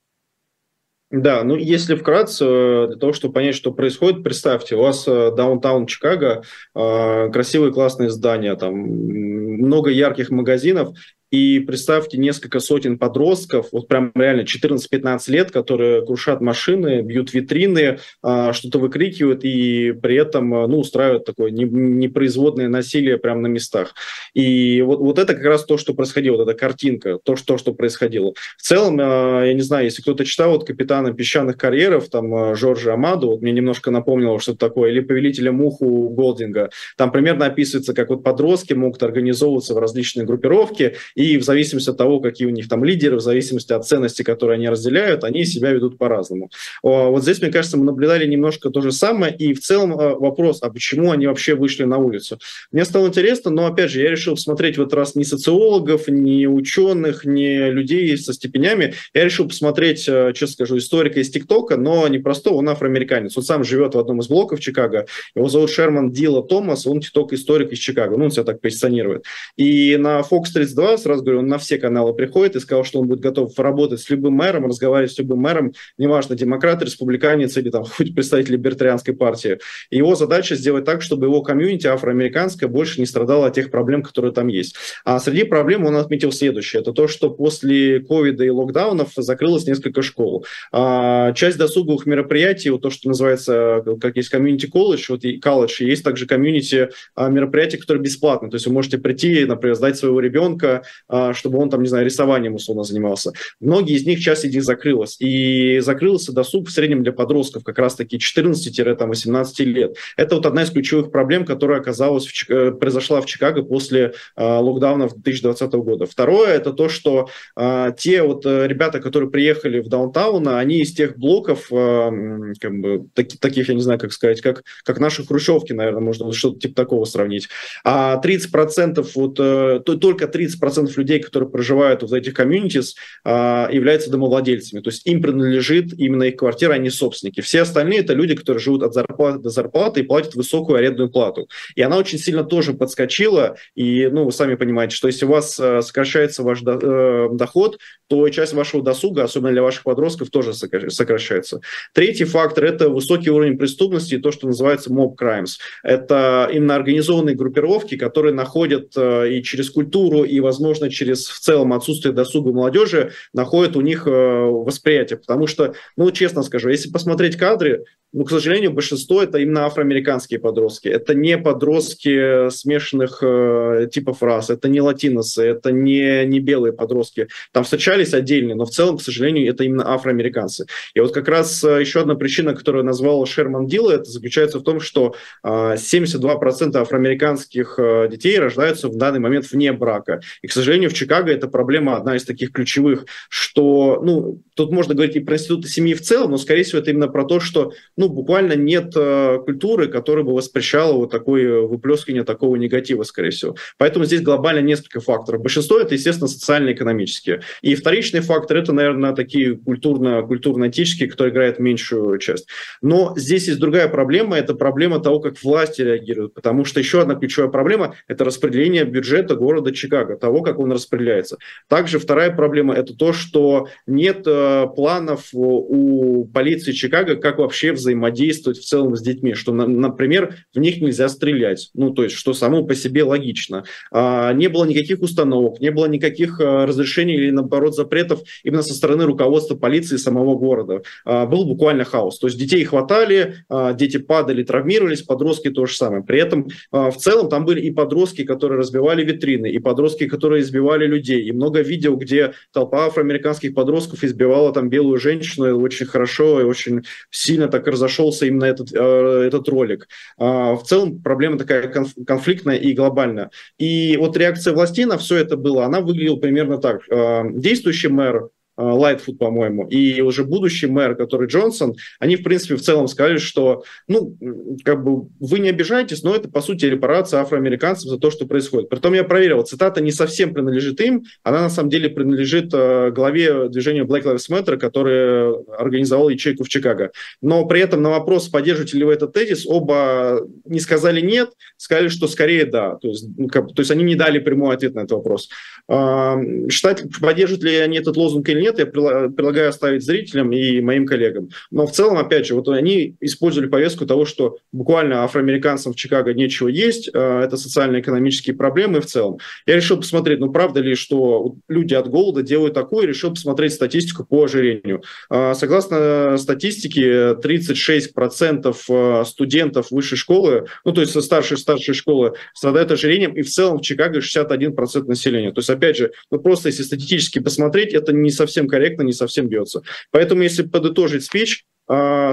Да, ну если вкратце, для того, чтобы понять, что происходит, представьте, у вас э, даунтаун Чикаго, э, красивые классные здания, там много ярких магазинов, и представьте несколько сотен подростков, вот прям реально 14-15 лет, которые крушат машины, бьют витрины, а, что-то выкрикивают и при этом а, ну, устраивают такое непроизводное насилие прямо на местах. И вот, вот это как раз то, что происходило, вот эта картинка, то, что, что происходило. В целом, а, я не знаю, если кто-то читал вот «Капитана песчаных карьеров», там Жоржа Амаду, вот мне немножко напомнило, что это такое, или «Повелителя муху» Голдинга, там примерно описывается, как вот подростки могут организовываться в различные группировки, и в зависимости от того, какие у них там лидеры, в зависимости от ценностей, которые они разделяют, они себя ведут по-разному. Вот здесь, мне кажется, мы наблюдали немножко то же самое, и в целом э, вопрос, а почему они вообще вышли на улицу? Мне стало интересно, но, опять же, я решил посмотреть в этот раз не социологов, не ученых, не людей со степенями, я решил посмотреть, э, честно скажу, историка из ТикТока, но не простого, он афроамериканец. Он сам живет в одном из блоков Чикаго, его зовут Шерман Дила Томас, он ТикТок-историк из Чикаго, ну, он себя так позиционирует. И на Fox 32 сразу говорю, он на все каналы приходит и сказал, что он будет готов работать с любым мэром, разговаривать с любым мэром, неважно, демократ, республиканец или там [LAUGHS] хоть представитель либертарианской партии. И его задача сделать так, чтобы его комьюнити афроамериканское больше не страдало от тех проблем, которые там есть. А среди проблем он отметил следующее. Это то, что после ковида и локдаунов закрылось несколько школ. А, часть досуговых мероприятий, вот то, что называется, как есть комьюнити колледж, вот и колледж, есть также комьюнити а, мероприятий, которые бесплатны. То есть вы можете прийти, например, сдать своего ребенка, чтобы он там, не знаю, рисованием условно занимался. Многие из них, часть из них закрылась. И закрылся досуг в среднем для подростков как раз-таки 14-18 лет. Это вот одна из ключевых проблем, которая оказалась в, э, произошла в Чикаго после э, локдауна 2020 года. Второе, это то, что э, те вот э, ребята, которые приехали в даунтаун, они из тех блоков, как бы, таки, таких, я не знаю, как сказать, как, как наши хрущевки, наверное, можно что-то типа такого сравнить. А 30% вот, э, только 30% людей, которые проживают в этих комьюнитис, а, являются домовладельцами. То есть им принадлежит именно их квартира, они собственники. Все остальные – это люди, которые живут от зарплаты до зарплаты и платят высокую арендную плату. И она очень сильно тоже подскочила. И, ну, вы сами понимаете, что если у вас э, сокращается ваш э, доход, то часть вашего досуга, особенно для ваших подростков, тоже сокращается. Третий фактор – это высокий уровень преступности и то, что называется mob crimes. Это именно организованные группировки, которые находят э, и через культуру, и, возможно, через в целом отсутствие досуга молодежи находят у них э, восприятие. Потому что, ну, честно скажу, если посмотреть кадры, ну, к сожалению, большинство это именно афроамериканские подростки. Это не подростки смешанных э, типов рас, это не латиносы, это не, не белые подростки. Там встречались отдельные, но в целом, к сожалению, это именно афроамериканцы. И вот как раз э, еще одна причина, которую назвал Шерман Дилла, это заключается в том, что э, 72% афроамериканских э, детей рождаются в данный момент вне брака. И, к сожалению, в Чикаго эта проблема одна из таких ключевых, что, ну, тут можно говорить и про институты семьи в целом, но, скорее всего, это именно про то, что ну, буквально нет э, культуры, которая бы воспрещала вот такое выплескивание такого негатива, скорее всего. Поэтому здесь глобально несколько факторов. Большинство это, естественно, социально-экономические. И вторичный фактор это, наверное, такие культурно, культурно-этические, которые играют меньшую часть. Но здесь есть другая проблема, это проблема того, как власти реагируют, потому что еще одна ключевая проблема – это распределение бюджета города Чикаго, того, как он распределяется. Также вторая проблема – это то, что нет э, планов у полиции Чикаго, как вообще взаимодействовать в целом с детьми, что, например, в них нельзя стрелять, ну, то есть, что само по себе логично. А, не было никаких установок, не было никаких а, разрешений или, наоборот, запретов именно со стороны руководства полиции самого города. А, был буквально хаос. То есть детей хватали, дети падали, травмировались, подростки то же самое. При этом в целом там были и подростки, которые разбивали витрины, и подростки, которые избивали людей, и много видео, где толпа афроамериканских подростков избивала там белую женщину, и очень хорошо и очень сильно так разошелся именно этот, э, этот ролик. А, в целом проблема такая конфликтная и глобальная. И вот реакция властей на все это было, она выглядела примерно так. А, действующий мэр Э, Лайтфуд, по-моему, и уже будущий мэр, который Джонсон, они, в принципе, в целом сказали, что, ну, как бы вы не обижайтесь, но это, по сути, репарация афроамериканцев за то, что происходит. Притом я проверил, цитата не совсем принадлежит им, она, на самом деле, принадлежит э, главе движения Black Lives Matter, который организовал ячейку в Чикаго. Но при этом на вопрос, поддерживаете ли вы этот тезис, оба не сказали нет, сказали, что скорее да. То есть, ну, как, то есть они не дали прямой ответ на этот вопрос. Э, считать, поддерживают ли они этот лозунг или нет, нет, я предлагаю оставить зрителям и моим коллегам. Но в целом, опять же, вот они использовали повестку того, что буквально афроамериканцам в Чикаго нечего есть, э, это социально-экономические проблемы в целом. Я решил посмотреть, ну правда ли, что люди от голода делают такое, решил посмотреть статистику по ожирению. Э, согласно статистике, 36% э, студентов высшей школы, ну то есть старшей старшей школы, страдают ожирением, и в целом в Чикаго 61% населения. То есть, опять же, ну просто если статистически посмотреть, это не совсем совсем корректно, не совсем бьется. Поэтому, если подытожить спич,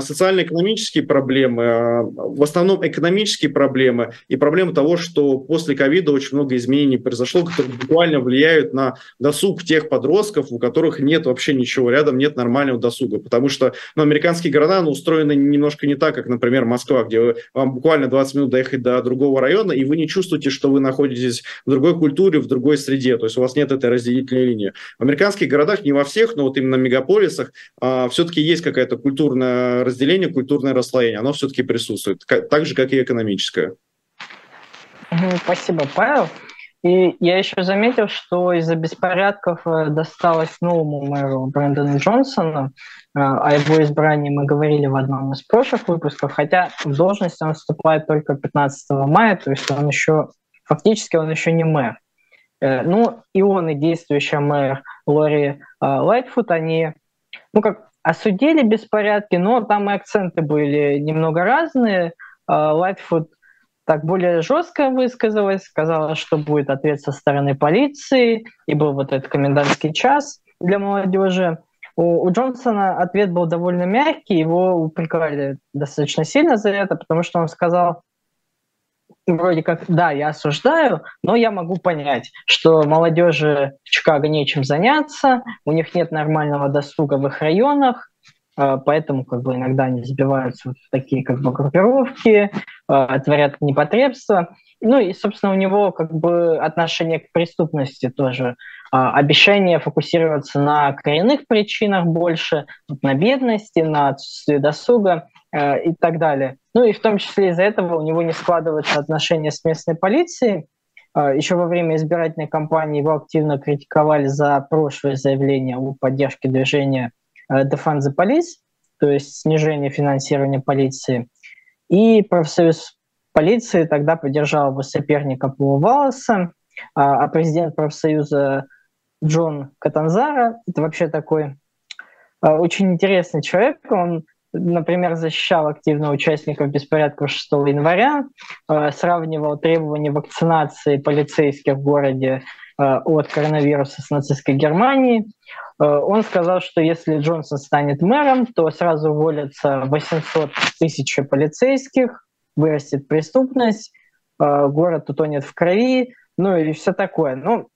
социально-экономические проблемы, а, в основном экономические проблемы и проблемы того, что после ковида очень много изменений произошло, которые буквально влияют на досуг тех подростков, у которых нет вообще ничего рядом, нет нормального досуга. Потому что ну, американские города ну, устроены немножко не так, как, например, Москва, где вам буквально 20 минут доехать до другого района, и вы не чувствуете, что вы находитесь в другой культуре, в другой среде. То есть у вас нет этой разделительной линии. В американских городах, не во всех, но вот именно в мегаполисах, а, все-таки есть какая-то культурная разделение, культурное расслоение, оно все-таки присутствует, так же, как и экономическое. Спасибо, Павел. И я еще заметил, что из-за беспорядков э, досталось новому мэру Брэндону Джонсону. Э, о его избрании мы говорили в одном из прошлых выпусков, хотя в должность он вступает только 15 мая, то есть он еще, фактически он еще не мэр. Э, ну, и он, и действующий мэр Лори Лайтфуд, они, ну, как осудили беспорядки, но там и акценты были немного разные. А, Лайтфуд так более жестко высказалась, сказала, что будет ответ со стороны полиции, и был вот этот комендантский час для молодежи. У, у Джонсона ответ был довольно мягкий, его упрекали достаточно сильно за это, потому что он сказал, вроде как, да, я осуждаю, но я могу понять, что молодежи в Чикаго нечем заняться, у них нет нормального досуга в их районах, а, поэтому как бы иногда они сбиваются в такие как бы группировки, творят непотребства. Ну и, собственно, у него как бы отношение к преступности тоже. А, обещание фокусироваться на коренных причинах больше, на бедности, на отсутствии досуга и так далее. Ну и в том числе из-за этого у него не складываются отношения с местной полицией. А, Еще во время избирательной кампании его активно критиковали за прошлое заявление о поддержке движения э, Defend the Police, то есть снижение финансирования полиции. И профсоюз полиции тогда поддержал его соперника Пола Валласа, а, а президент профсоюза Джон Катанзара, это вообще такой а, очень интересный человек, он например, защищал активно участников беспорядков 6 января, э, сравнивал требования вакцинации полицейских в городе от коронавируса с нацистской Германией. Э, он сказал, что если Джонсон станет мэром, то сразу уволятся 800 тысяч полицейских, вырастет преступность, город утонет в крови, ну и все такое. Ну,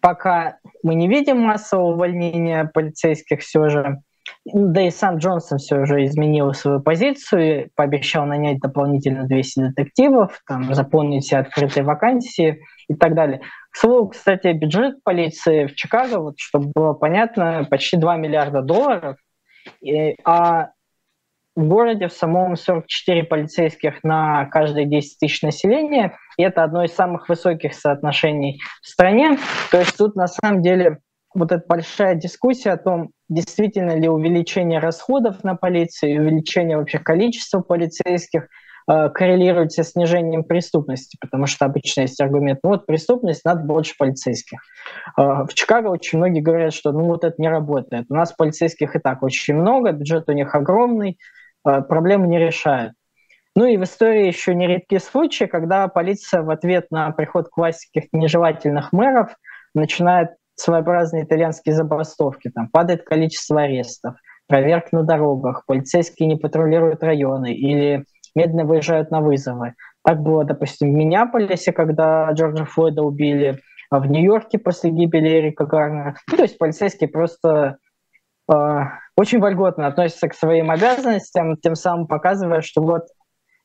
пока мы не видим массового увольнения полицейских все же, да и сам Джонсон все уже изменил свою позицию, пообещал нанять дополнительно 200 детективов, там, заполнить все открытые вакансии и так далее. К слову, кстати, бюджет полиции в Чикаго, вот, чтобы было понятно, почти 2 миллиарда долларов, и, а в городе в самом 44 полицейских на каждые 10 тысяч населения, и это одно из самых высоких соотношений в стране. То есть тут на самом деле вот эта большая дискуссия о том, действительно ли увеличение расходов на полицию, увеличение вообще количества полицейских коррелирует со снижением преступности, потому что обычно есть аргумент, ну вот преступность, надо больше полицейских. Э, в Чикаго очень многие говорят, что ну вот это не работает. У нас полицейских и так очень много, бюджет у них огромный, э, проблемы не решают. Ну и в истории еще нередки случаи, когда полиция в ответ на приход к власти каких-то нежелательных мэров начинает своеобразные итальянские забастовки, там падает количество арестов, проверок на дорогах, полицейские не патрулируют районы или медленно выезжают на вызовы. Так было, допустим, в Миннеаполисе, когда Джорджа Флойда убили, а в Нью-Йорке после гибели Эрика Гарнера. Ну, то есть полицейские просто э, очень вольготно относятся к своим обязанностям, тем самым показывая, что вот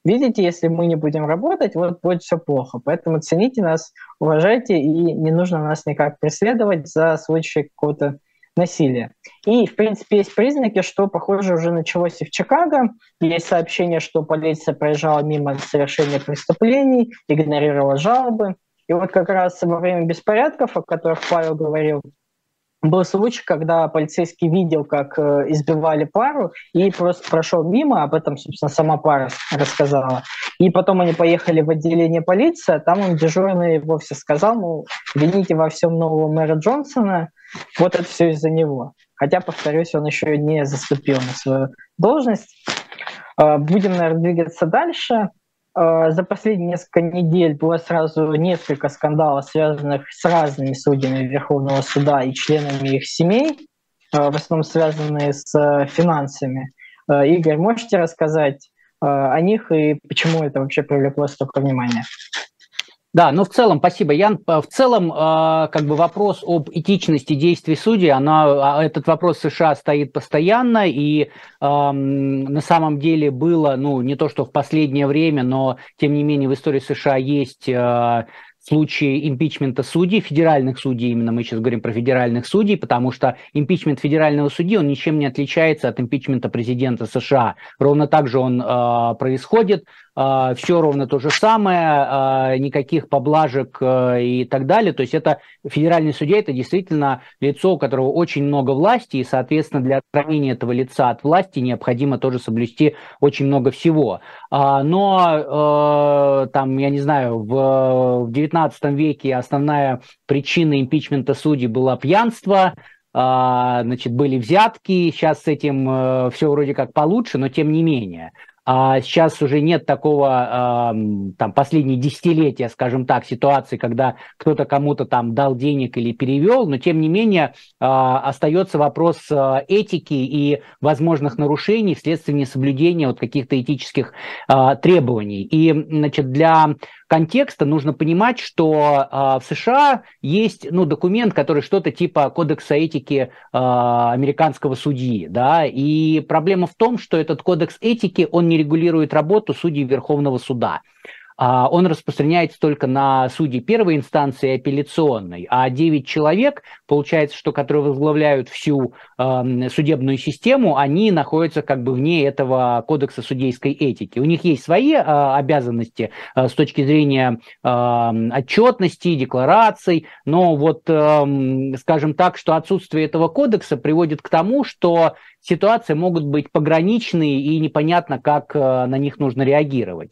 видите, если мы не будем работать, вот будет все плохо. Поэтому цените нас, уважайте, и не нужно нас никак преследовать за случай какого-то насилия. И, в принципе, есть признаки, что, похоже, уже началось и в Чикаго. Есть сообщение, что полиция проезжала мимо совершения преступлений, игнорировала жалобы. И вот как раз во время беспорядков, о которых Павел говорил, был случай, когда полицейский видел, как э, избивали пару, и просто прошел мимо, об этом, собственно, сама пара рассказала. И потом они поехали в отделение полиции, а там он дежурный вовсе сказал, ну, вините во всем нового мэра Джонсона, вот это все из-за него. Хотя, повторюсь, он еще не заступил на свою должность. Э, будем, наверное, двигаться дальше. Э, за последние несколько недель было сразу несколько скандалов, связанных с разными судьями Верховного суда и членами их семей, э, в основном связанные с финансами. Игорь, можете рассказать о них и почему это вообще привлекло столько внимания? Да, ну в целом, спасибо, Ян. В целом, а, как бы вопрос об этичности действий судей, она, а, этот вопрос в США стоит постоянно, и на самом деле было, ну не то что в последнее время, но тем не менее в истории США есть а, случае импичмента судей, федеральных судей, именно мы сейчас говорим про федеральных судей, потому что импичмент федерального судьи, он ничем не отличается от импичмента президента США. Ровно так же он э, происходит, э, все ровно то же самое, э, никаких поблажек э, и так далее. То есть это федеральный судья, это действительно лицо, у которого очень много власти, и, соответственно, для отстранения этого лица от власти необходимо тоже соблюсти очень много всего. А, но, э, там, я не знаю, в, 19 веке основная причина импичмента судей была пьянство, а, значит, были взятки, сейчас с этим э, все вроде как получше, но тем не менее. А сейчас уже нет такого, там, последние десятилетия, скажем так, ситуации, когда кто-то кому-то там дал денег или перевел, но тем не менее а, остается вопрос а, этики и возможных нарушений вследствие несоблюдения вот каких-то этических а, требований. И, значит, для контекста нужно понимать, что э, в США есть ну, документ, который что-то типа кодекса этики э, американского судьи. Да? И проблема в том, что этот кодекс этики, он не регулирует работу судей Верховного суда. А, он распространяется только на судей первой инстанции и апелляционной, а 9 человек, получается, что которые возглавляют всю э, судебную систему, они находятся как бы вне этого кодекса судейской этики. У них есть свои э, обязанности э, с точки зрения э, отчетности, деклараций, но вот, э, скажем так, что отсутствие этого кодекса приводит к тому, что ситуации могут быть пограничные и непонятно, как э, на них нужно реагировать.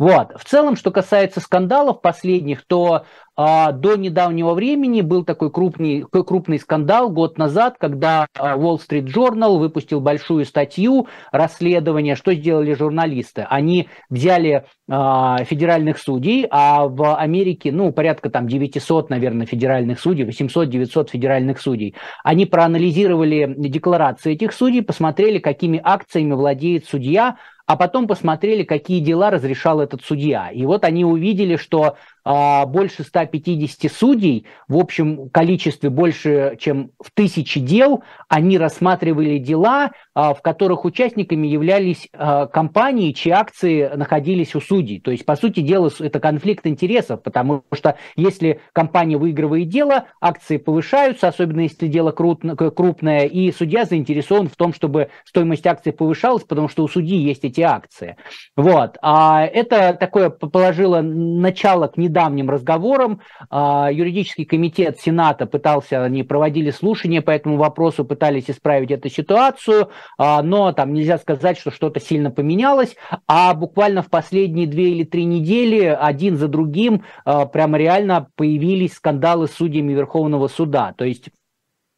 Вот. В целом, что касается скандалов последних, то а, до недавнего времени был такой крупный, крупный скандал год назад, когда а, Wall Street Journal выпустил большую статью расследования. Что сделали журналисты? Они взяли а, федеральных судей, а в Америке, ну, порядка там 900, наверное, федеральных судей, 800-900 федеральных судей. Они проанализировали декларации этих судей, посмотрели, какими акциями владеет судья, а потом посмотрели, какие дела разрешал этот судья. И вот они увидели, что больше 150 судей, в общем количестве больше, чем в тысячи дел, они рассматривали дела, а, в которых участниками являлись а, компании, чьи акции находились у судей. То есть, по сути дела, это конфликт интересов, потому что если компания выигрывает дело, акции повышаются, особенно если дело крупное, и судья заинтересован в том, чтобы стоимость акций повышалась, потому что у судьи есть эти акции. Вот. А это такое положило начало к недавним разговорам. А, юридический комитет Сената пытался, они проводили слушания по этому вопросу, пытались исправить эту ситуацию, а, но там нельзя сказать, что что-то сильно поменялось, а буквально в последние две или три недели один за другим а, прямо реально появились скандалы с судьями Верховного суда. То есть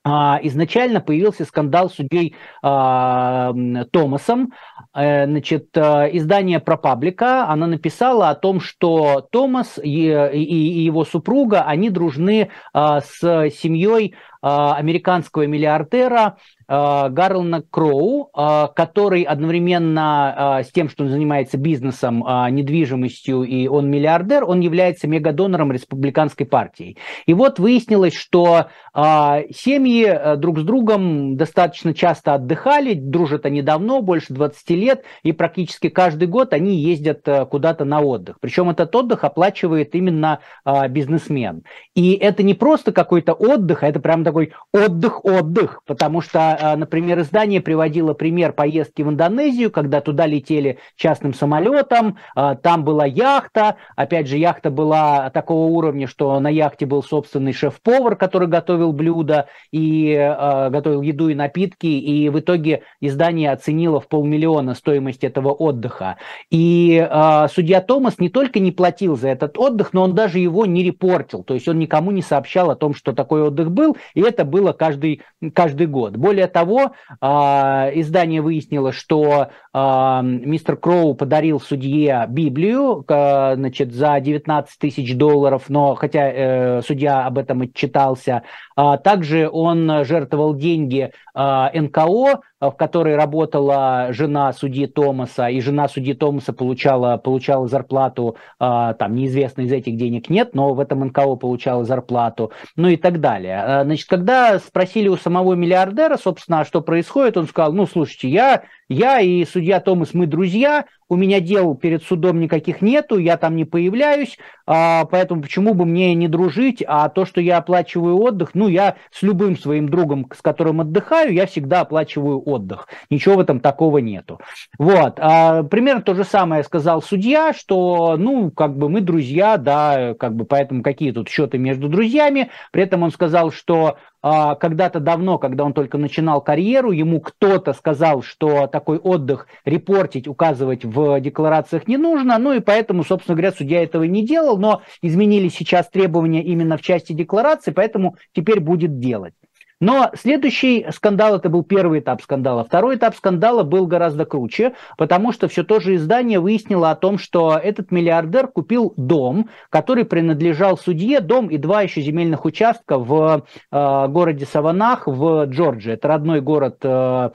изначально появился скандал с судьей э, Томасом. Значит, э, издание ProPublica, она написала о том, что Томас и, и, и его супруга, они дружны э, с семьей американского миллиардера Э, Гарлана Кроу, э, который одновременно э, с тем, что он занимается бизнесом, недвижимостью и он миллиардер, он является мегадонором республиканской партии. И вот выяснилось, что семьи друг с другом достаточно часто отдыхали, дружат они давно, больше 20 лет, и практически каждый год они ездят куда-то на отдых. Причем этот отдых оплачивает именно бизнесмен. И это не просто какой-то отдых, а это прям такой отдых-отдых, потому что а, например, издание приводило пример поездки в Индонезию, когда туда летели частным самолетом, а, там была яхта, опять же, яхта была такого уровня, что на яхте был собственный шеф-повар, который готовил блюда и а, готовил еду и напитки, и в итоге издание оценило в полмиллиона стоимость этого отдыха. И судья Томас не только не платил за этот отдых, но он даже его не репортил, то есть он никому не сообщал о том, что такой отдых был, и это было каждый, каждый год. Более того, а, издание выяснило, что а, мистер Кроу подарил судье Библию значит, за 19 тысяч долларов, но хотя э, судья об этом отчитался, а также он жертвовал деньги НКО, в которой работала жена судьи Томаса, и жена судьи Томаса получала, получала зарплату, там неизвестно из этих денег нет, но в этом НКО получала зарплату, ну и так далее. Значит, когда спросили у самого миллиардера, собственно, а что происходит, он сказал, ну, слушайте, я, я и судья Томас, мы друзья, у меня дел перед судом никаких нету, я там не появляюсь, а, поэтому почему бы мне не дружить, а то, что я оплачиваю отдых, ну, я с любым своим другом, с которым отдыхаю, я всегда оплачиваю отдых, ничего в этом такого нету. Вот, а, примерно то же самое сказал судья, что, ну, как бы мы друзья, да, как бы поэтому какие тут счеты между друзьями, при этом он сказал, что когда-то давно, когда он только начинал карьеру, ему кто-то сказал, что такой отдых репортить, указывать в декларациях не нужно, ну и поэтому, собственно говоря, судья этого не делал, но изменились сейчас требования именно в части декларации, поэтому теперь будет делать. Но следующий скандал, это был первый этап скандала. Второй этап скандала был гораздо круче, потому что все то же издание выяснило о том, что этот миллиардер купил дом, который принадлежал судье, дом и два еще земельных участка в э, городе Саванах в Джорджии. Это родной город э,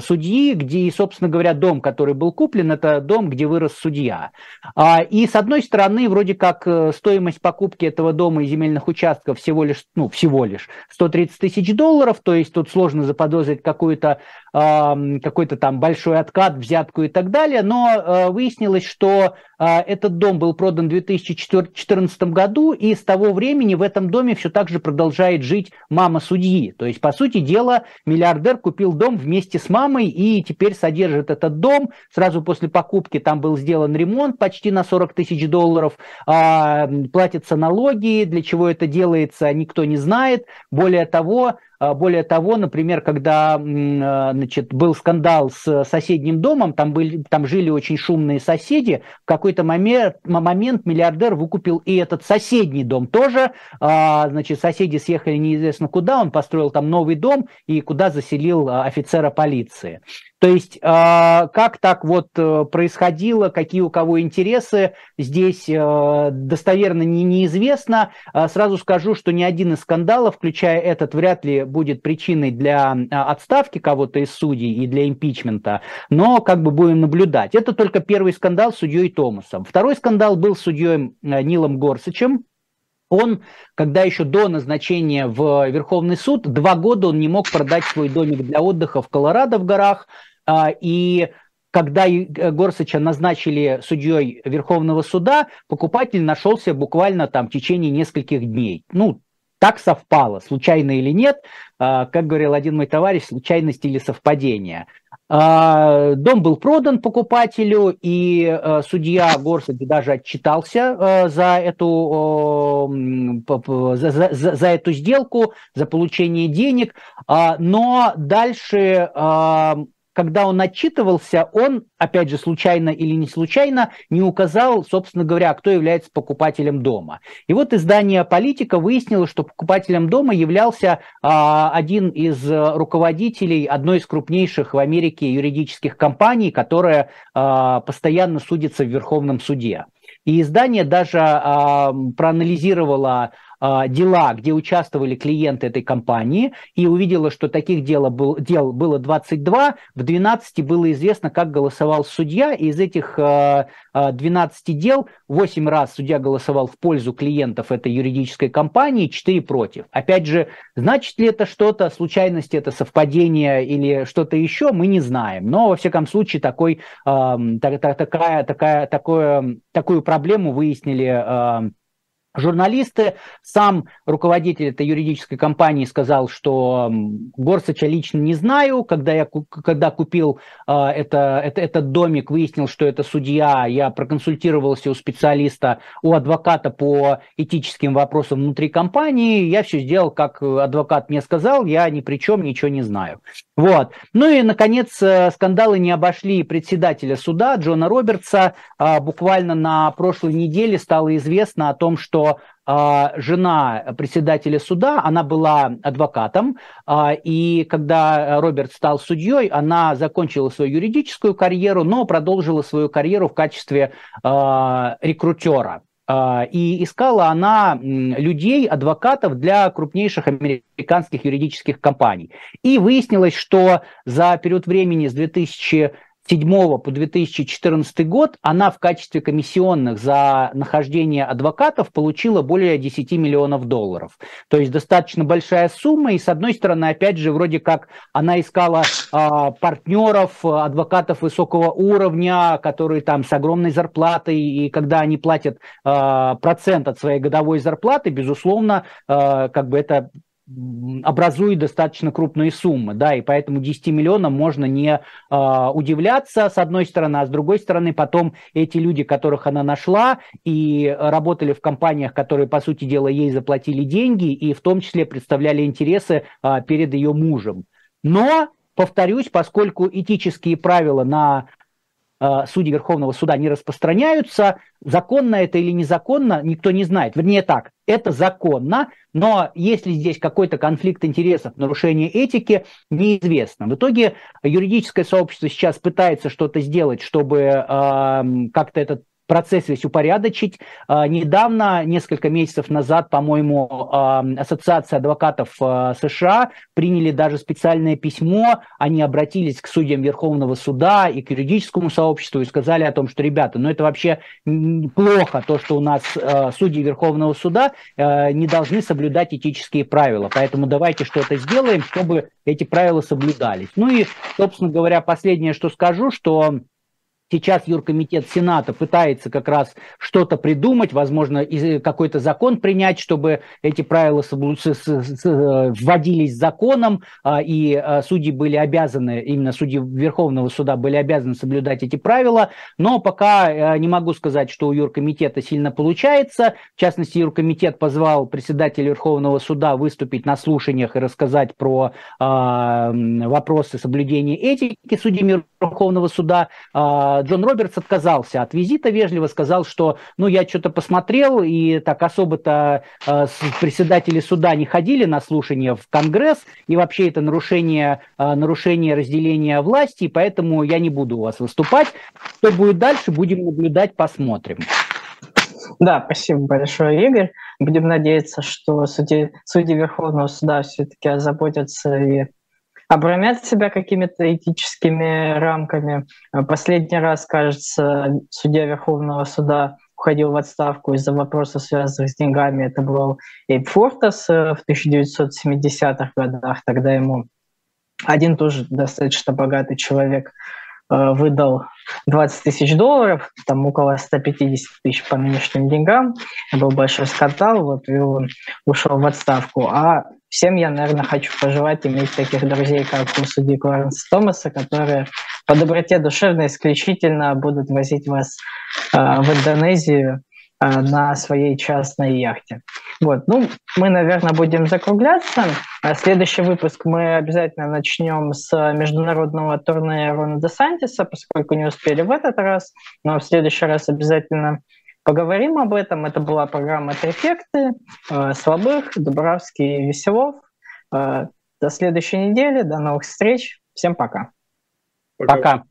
судьи, где, собственно говоря, дом, который был куплен, это дом, где вырос судья. А, и с одной стороны, вроде как э, стоимость покупки этого дома и земельных участков всего лишь, ну, всего лишь 130 тысяч долларов, то есть тут сложно заподозрить какую-то какой-то там большой откат, взятку и так далее, но э, выяснилось, что этот дом был продан в 2014 году, и с того времени в этом доме все так же продолжает жить мама судьи. То есть, по сути дела, миллиардер купил дом вместе с мамой и теперь содержит этот дом. Сразу после покупки там был сделан ремонт почти на 40 тысяч долларов. А, платятся налоги, для чего это делается, никто не знает. Более того, более того, например, когда значит, был скандал с соседним домом, там, были, там жили очень шумные соседи, в какой-то момент, момент миллиардер выкупил и этот соседний дом тоже. Значит, соседи съехали неизвестно куда, он построил там новый дом и куда заселил офицера полиции. То есть а, как так вот э, происходило, какие у кого интересы, здесь э, достоверно не, неизвестно. А, сразу скажу, что ни один из скандалов, включая этот, вряд ли будет причиной для а, отставки кого-то из судей и для импичмента, но как бы будем наблюдать. Это только первый скандал с судьей Томасом. Второй скандал был с судьей э, Нилом Горсачем, он, когда еще до назначения в Верховный суд, два года он не мог продать свой домик для отдыха в Колорадо в горах, а, и когда Горсача назначили судьей Верховного суда, покупатель нашелся буквально там в течение нескольких дней. Ну, так совпало, случайно или нет, а, как говорил один мой товарищ, случайность или совпадение. А, дом был продан покупателю, и а, судья Горсач даже отчитался за эту, за, за, за эту сделку, за получение денег, но дальше когда он отчитывался, он, опять же, случайно или не случайно, не указал, собственно говоря, кто является покупателем дома. И вот издание «Политика» выяснило, что покупателем дома являлся а, один из руководителей одной из крупнейших в Америке юридических компаний, которая а, постоянно судится в Верховном суде. И издание даже а, проанализировало дела, где участвовали клиенты этой компании, и увидела, что таких дел, был, дел было 22, в 12 было известно, как голосовал судья, и из этих 12 а, а, дел 8 раз судья голосовал в пользу клиентов этой юридической компании, 4 против. Опять же, значит ли это что-то, случайность это совпадение или что-то еще, мы не знаем. Но, во всяком случае, такой, такая, такая, такое, такую проблему выяснили Журналисты, сам руководитель этой юридической компании сказал, что Горсача лично не знаю. Когда я когда купил э, это, это, этот домик, выяснил, что это судья, я проконсультировался у специалиста, у адвоката по этическим вопросам внутри компании. Я все сделал, как адвокат мне сказал, я ни при чем, ничего не знаю. Вот. Ну и, наконец, э, скандалы не обошли председателя суда Джона Робертса. А, буквально на прошлой неделе стало известно о том, что а, жена председателя суда, она была адвокатом, а, и когда Роберт стал судьей, она закончила свою юридическую карьеру, но продолжила свою карьеру в качестве рекрутера. А, и искала она людей, адвокатов для крупнейших американских юридических компаний. И выяснилось, что за период времени с 2000 2007 по 2014 год она в качестве комиссионных за нахождение адвокатов получила более 10 миллионов долларов. То есть достаточно большая сумма, и с одной стороны, опять же, вроде как она искала а, партнеров, адвокатов высокого уровня, которые там с огромной зарплатой, и когда они платят а, процент от своей годовой зарплаты, безусловно, а, как бы это образует достаточно крупные суммы, да, и поэтому 10 миллионам можно не э, удивляться, с одной стороны, а с другой стороны, потом эти люди, которых она нашла и работали в компаниях, которые, по сути дела, ей заплатили деньги и в том числе представляли интересы э, перед ее мужем. Но, повторюсь, поскольку этические правила на Э, судьи Верховного суда не распространяются. Законно это или незаконно, никто не знает. Вернее так, это законно, но если здесь какой-то конфликт интересов, нарушение этики, неизвестно. В итоге юридическое сообщество сейчас пытается что-то сделать, чтобы э, как-то этот процесс весь упорядочить. А, недавно, несколько месяцев назад, по-моему, а, Ассоциация адвокатов а, США приняли даже специальное письмо, они обратились к судьям Верховного суда и к юридическому сообществу и сказали о том, что, ребята, ну это вообще плохо, то, что у нас судьи Верховного суда не должны соблюдать этические правила, поэтому давайте что-то сделаем, чтобы эти правила соблюдались. Ну и, собственно говоря, последнее, что скажу, что Сейчас юркомитет Сената пытается как раз что-то придумать, возможно, какой-то закон принять, чтобы эти правила вводились законом, а, и а, судьи были обязаны, именно судьи Верховного суда были обязаны соблюдать эти правила, но пока э, не могу сказать, что у юркомитета сильно получается. В частности, юркомитет позвал председателя Верховного суда выступить на слушаниях и рассказать про а, вопросы соблюдения этики судьями Верховного суда. Джон Робертс отказался от визита, вежливо сказал, что ну я что-то посмотрел, и так особо-то э, председатели суда не ходили на слушания в Конгресс, и вообще это нарушение, э, нарушение разделения власти, поэтому я не буду у вас выступать. Что будет дальше, будем наблюдать, посмотрим. Да, спасибо большое, Игорь. Будем надеяться, что судьи, судьи Верховного суда все-таки озаботятся и обрамять себя какими-то этическими рамками. Э, последний раз, кажется, судья Верховного суда уходил в отставку из-за вопросов, связанных с деньгами. Это был Эйб Фортас э, в 1970-х годах. Тогда ему один тоже достаточно богатый человек э, выдал 20 тысяч долларов, там около 150 тысяч по нынешним деньгам. Был большой скандал, вот, и он ушел в отставку. А всем я, наверное, хочу пожелать иметь таких друзей, как у судьи Кларенса Томаса, которые по доброте душевной исключительно будут возить вас э, в Индонезию э, на своей частной яхте. Вот, ну, мы, наверное, будем закругляться. А следующий выпуск мы обязательно начнем с международного турне Рона Десантиса, поскольку не успели в этот раз, но в следующий раз обязательно Поговорим об этом. Это была программа «Эффекты». Э, Слабых, Дубравский, Веселов. Э, до следующей недели. До новых встреч. Всем пока. Пока. пока.